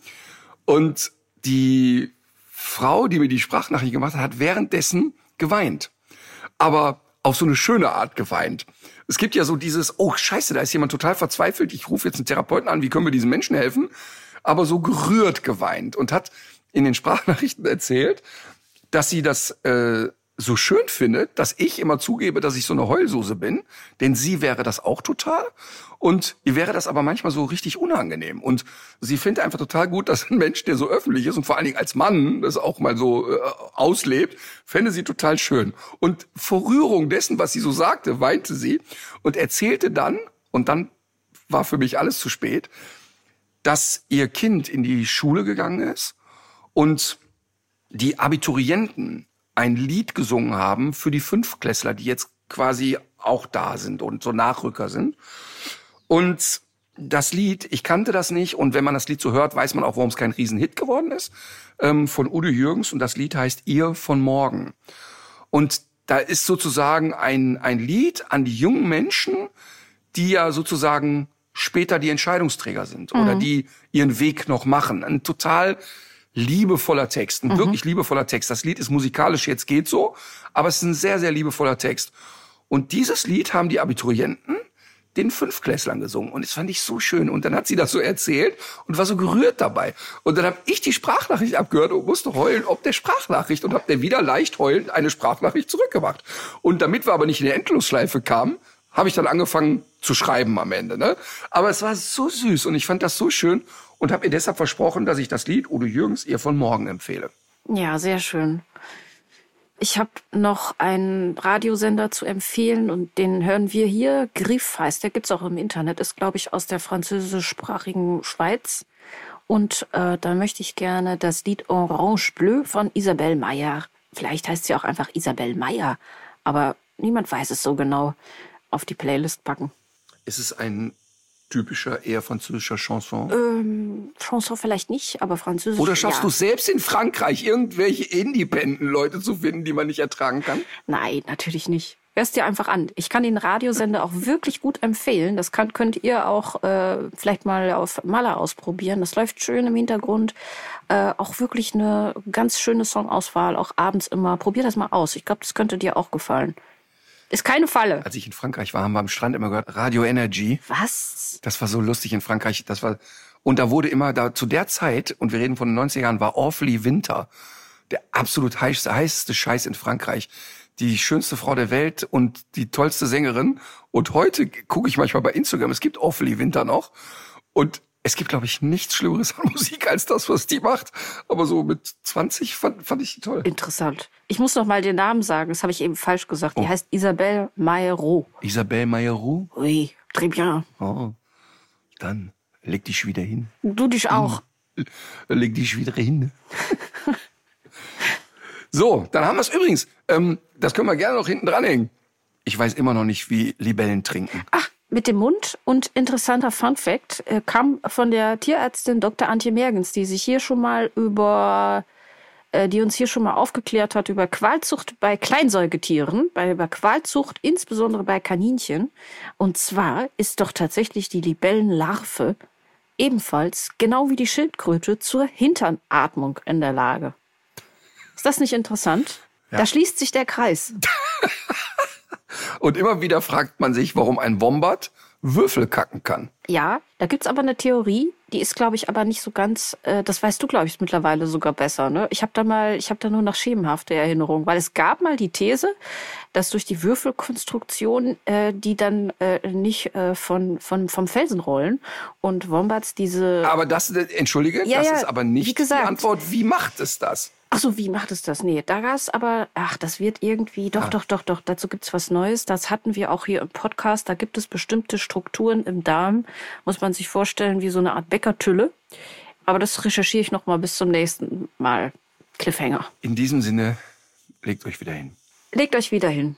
Und die Frau, die mir die Sprachnachricht gemacht hat, hat währenddessen geweint. Aber auf so eine schöne Art geweint. Es gibt ja so dieses, oh scheiße, da ist jemand total verzweifelt, ich rufe jetzt einen Therapeuten an, wie können wir diesen Menschen helfen? Aber so gerührt geweint und hat in den Sprachnachrichten erzählt, dass sie das äh, so schön findet, dass ich immer zugebe, dass ich so eine Heulsuse bin, denn sie wäre das auch total. Und ihr wäre das aber manchmal so richtig unangenehm. Und sie findet einfach total gut, dass ein Mensch, der so öffentlich ist und vor allen Dingen als Mann das auch mal so äh, auslebt, fände sie total schön. Und vor Rührung dessen, was sie so sagte, weinte sie und erzählte dann und dann war für mich alles zu spät, dass ihr Kind in die Schule gegangen ist und die Abiturienten ein Lied gesungen haben für die Fünfklässler, die jetzt quasi auch da sind und so Nachrücker sind. Und das Lied, ich kannte das nicht und wenn man das Lied so hört, weiß man auch, warum es kein Riesenhit geworden ist, ähm, von Udo Jürgens und das Lied heißt Ihr von morgen. Und da ist sozusagen ein, ein Lied an die jungen Menschen, die ja sozusagen später die Entscheidungsträger sind oder die ihren Weg noch machen. Ein total liebevoller Text, ein wirklich liebevoller Text. Das Lied ist musikalisch jetzt geht so, aber es ist ein sehr, sehr liebevoller Text. Und dieses Lied haben die Abiturienten den Fünfklässlern gesungen. Und das fand ich so schön. Und dann hat sie das so erzählt und war so gerührt dabei. Und dann habe ich die Sprachnachricht abgehört und musste heulen ob der Sprachnachricht und habe der wieder leicht heulend eine Sprachnachricht zurückgemacht. Und damit wir aber nicht in die Endlosschleife kamen, habe ich dann angefangen zu schreiben am Ende. Ne? Aber es war so süß und ich fand das so schön und habe ihr deshalb versprochen, dass ich das Lied Udo Jürgens ihr von morgen empfehle. Ja, sehr schön. Ich habe noch einen Radiosender zu empfehlen und den hören wir hier. Griff heißt, der gibt's auch im Internet, ist glaube ich aus der französischsprachigen Schweiz. Und äh, da möchte ich gerne das Lied Orange Bleu von Isabelle Meyer vielleicht heißt sie auch einfach Isabel Meyer. Aber niemand weiß es so genau. Auf die Playlist packen. Ist es ein typischer, eher französischer Chanson? Ähm, Chanson vielleicht nicht, aber Französisch. Oder schaffst ja. du es selbst in Frankreich, irgendwelche Independent-Leute zu finden, die man nicht ertragen kann? Nein, natürlich nicht. Hörst dir einfach an. Ich kann den Radiosender auch wirklich gut empfehlen. Das kann, könnt ihr auch äh, vielleicht mal auf Maler ausprobieren. Das läuft schön im Hintergrund. Äh, auch wirklich eine ganz schöne Songauswahl, auch abends immer. Probier das mal aus. Ich glaube, das könnte dir auch gefallen. Ist keine Falle. Als ich in Frankreich war, haben wir am Strand immer gehört, Radio Energy. Was? Das war so lustig in Frankreich. Das war, und da wurde immer da, zu der Zeit, und wir reden von den 90er Jahren, war Awfully Winter. Der absolut heißeste, heißeste Scheiß in Frankreich. Die schönste Frau der Welt und die tollste Sängerin. Und heute gucke ich manchmal bei Instagram, es gibt Awfully Winter noch. Und es gibt, glaube ich, nichts Schlimmeres an Musik als das, was die macht. Aber so mit 20 fand, fand ich die toll. Interessant. Ich muss noch mal den Namen sagen. Das habe ich eben falsch gesagt. Die Oh. heißt Isabelle Maillot. Isabelle Mayeroux? Oui, très bien. Oh. Dann leg dich wieder hin. Du dich auch. Leg dich wieder hin. so, dann haben wir es übrigens. Ähm, das können wir gerne noch hinten dranhängen. Ich weiß immer noch nicht, wie Libellen trinken. Ach, mit dem Mund. Und interessanter Fun Fact äh, kam von der Tierärztin Dr. Antje Mergens, die sich hier schon mal über, äh, die uns hier schon mal aufgeklärt hat über Qualzucht bei Kleinsäugetieren, bei über Qualzucht insbesondere bei Kaninchen. Und zwar ist doch tatsächlich die Libellenlarve ebenfalls, genau wie die Schildkröte, zur Hinternatmung in der Lage. Ist das nicht interessant? Da schließt sich der Kreis. <laughs> Und immer wieder fragt man sich, warum ein Wombat Würfel kacken kann. Ja, da gibt's aber eine Theorie, die ist, glaube ich, aber nicht so ganz, äh, das weißt du, glaube ich, mittlerweile sogar besser. Ne? Ich habe da mal, ich habe da nur noch schemenhafte Erinnerungen, weil es gab mal die These, dass durch die Würfelkonstruktion äh, die dann äh, nicht äh, von, von, vom Felsen rollen und Wombats diese... Aber das, äh, entschuldige, Ja, das ja, ist aber nicht gesagt. die Antwort. Wie macht es das? Ach so, wie macht es das? Nee, da gab's aber, ach, das wird irgendwie, doch, doch, doch, doch, dazu gibt's was Neues. Das hatten wir auch hier im Podcast. Da gibt es bestimmte Strukturen im Darm, muss man sich vorstellen, wie so eine Art Bäckertülle. Aber das recherchiere ich noch mal bis zum nächsten Mal. Cliffhanger. In diesem Sinne, legt euch wieder hin. Legt euch wieder hin.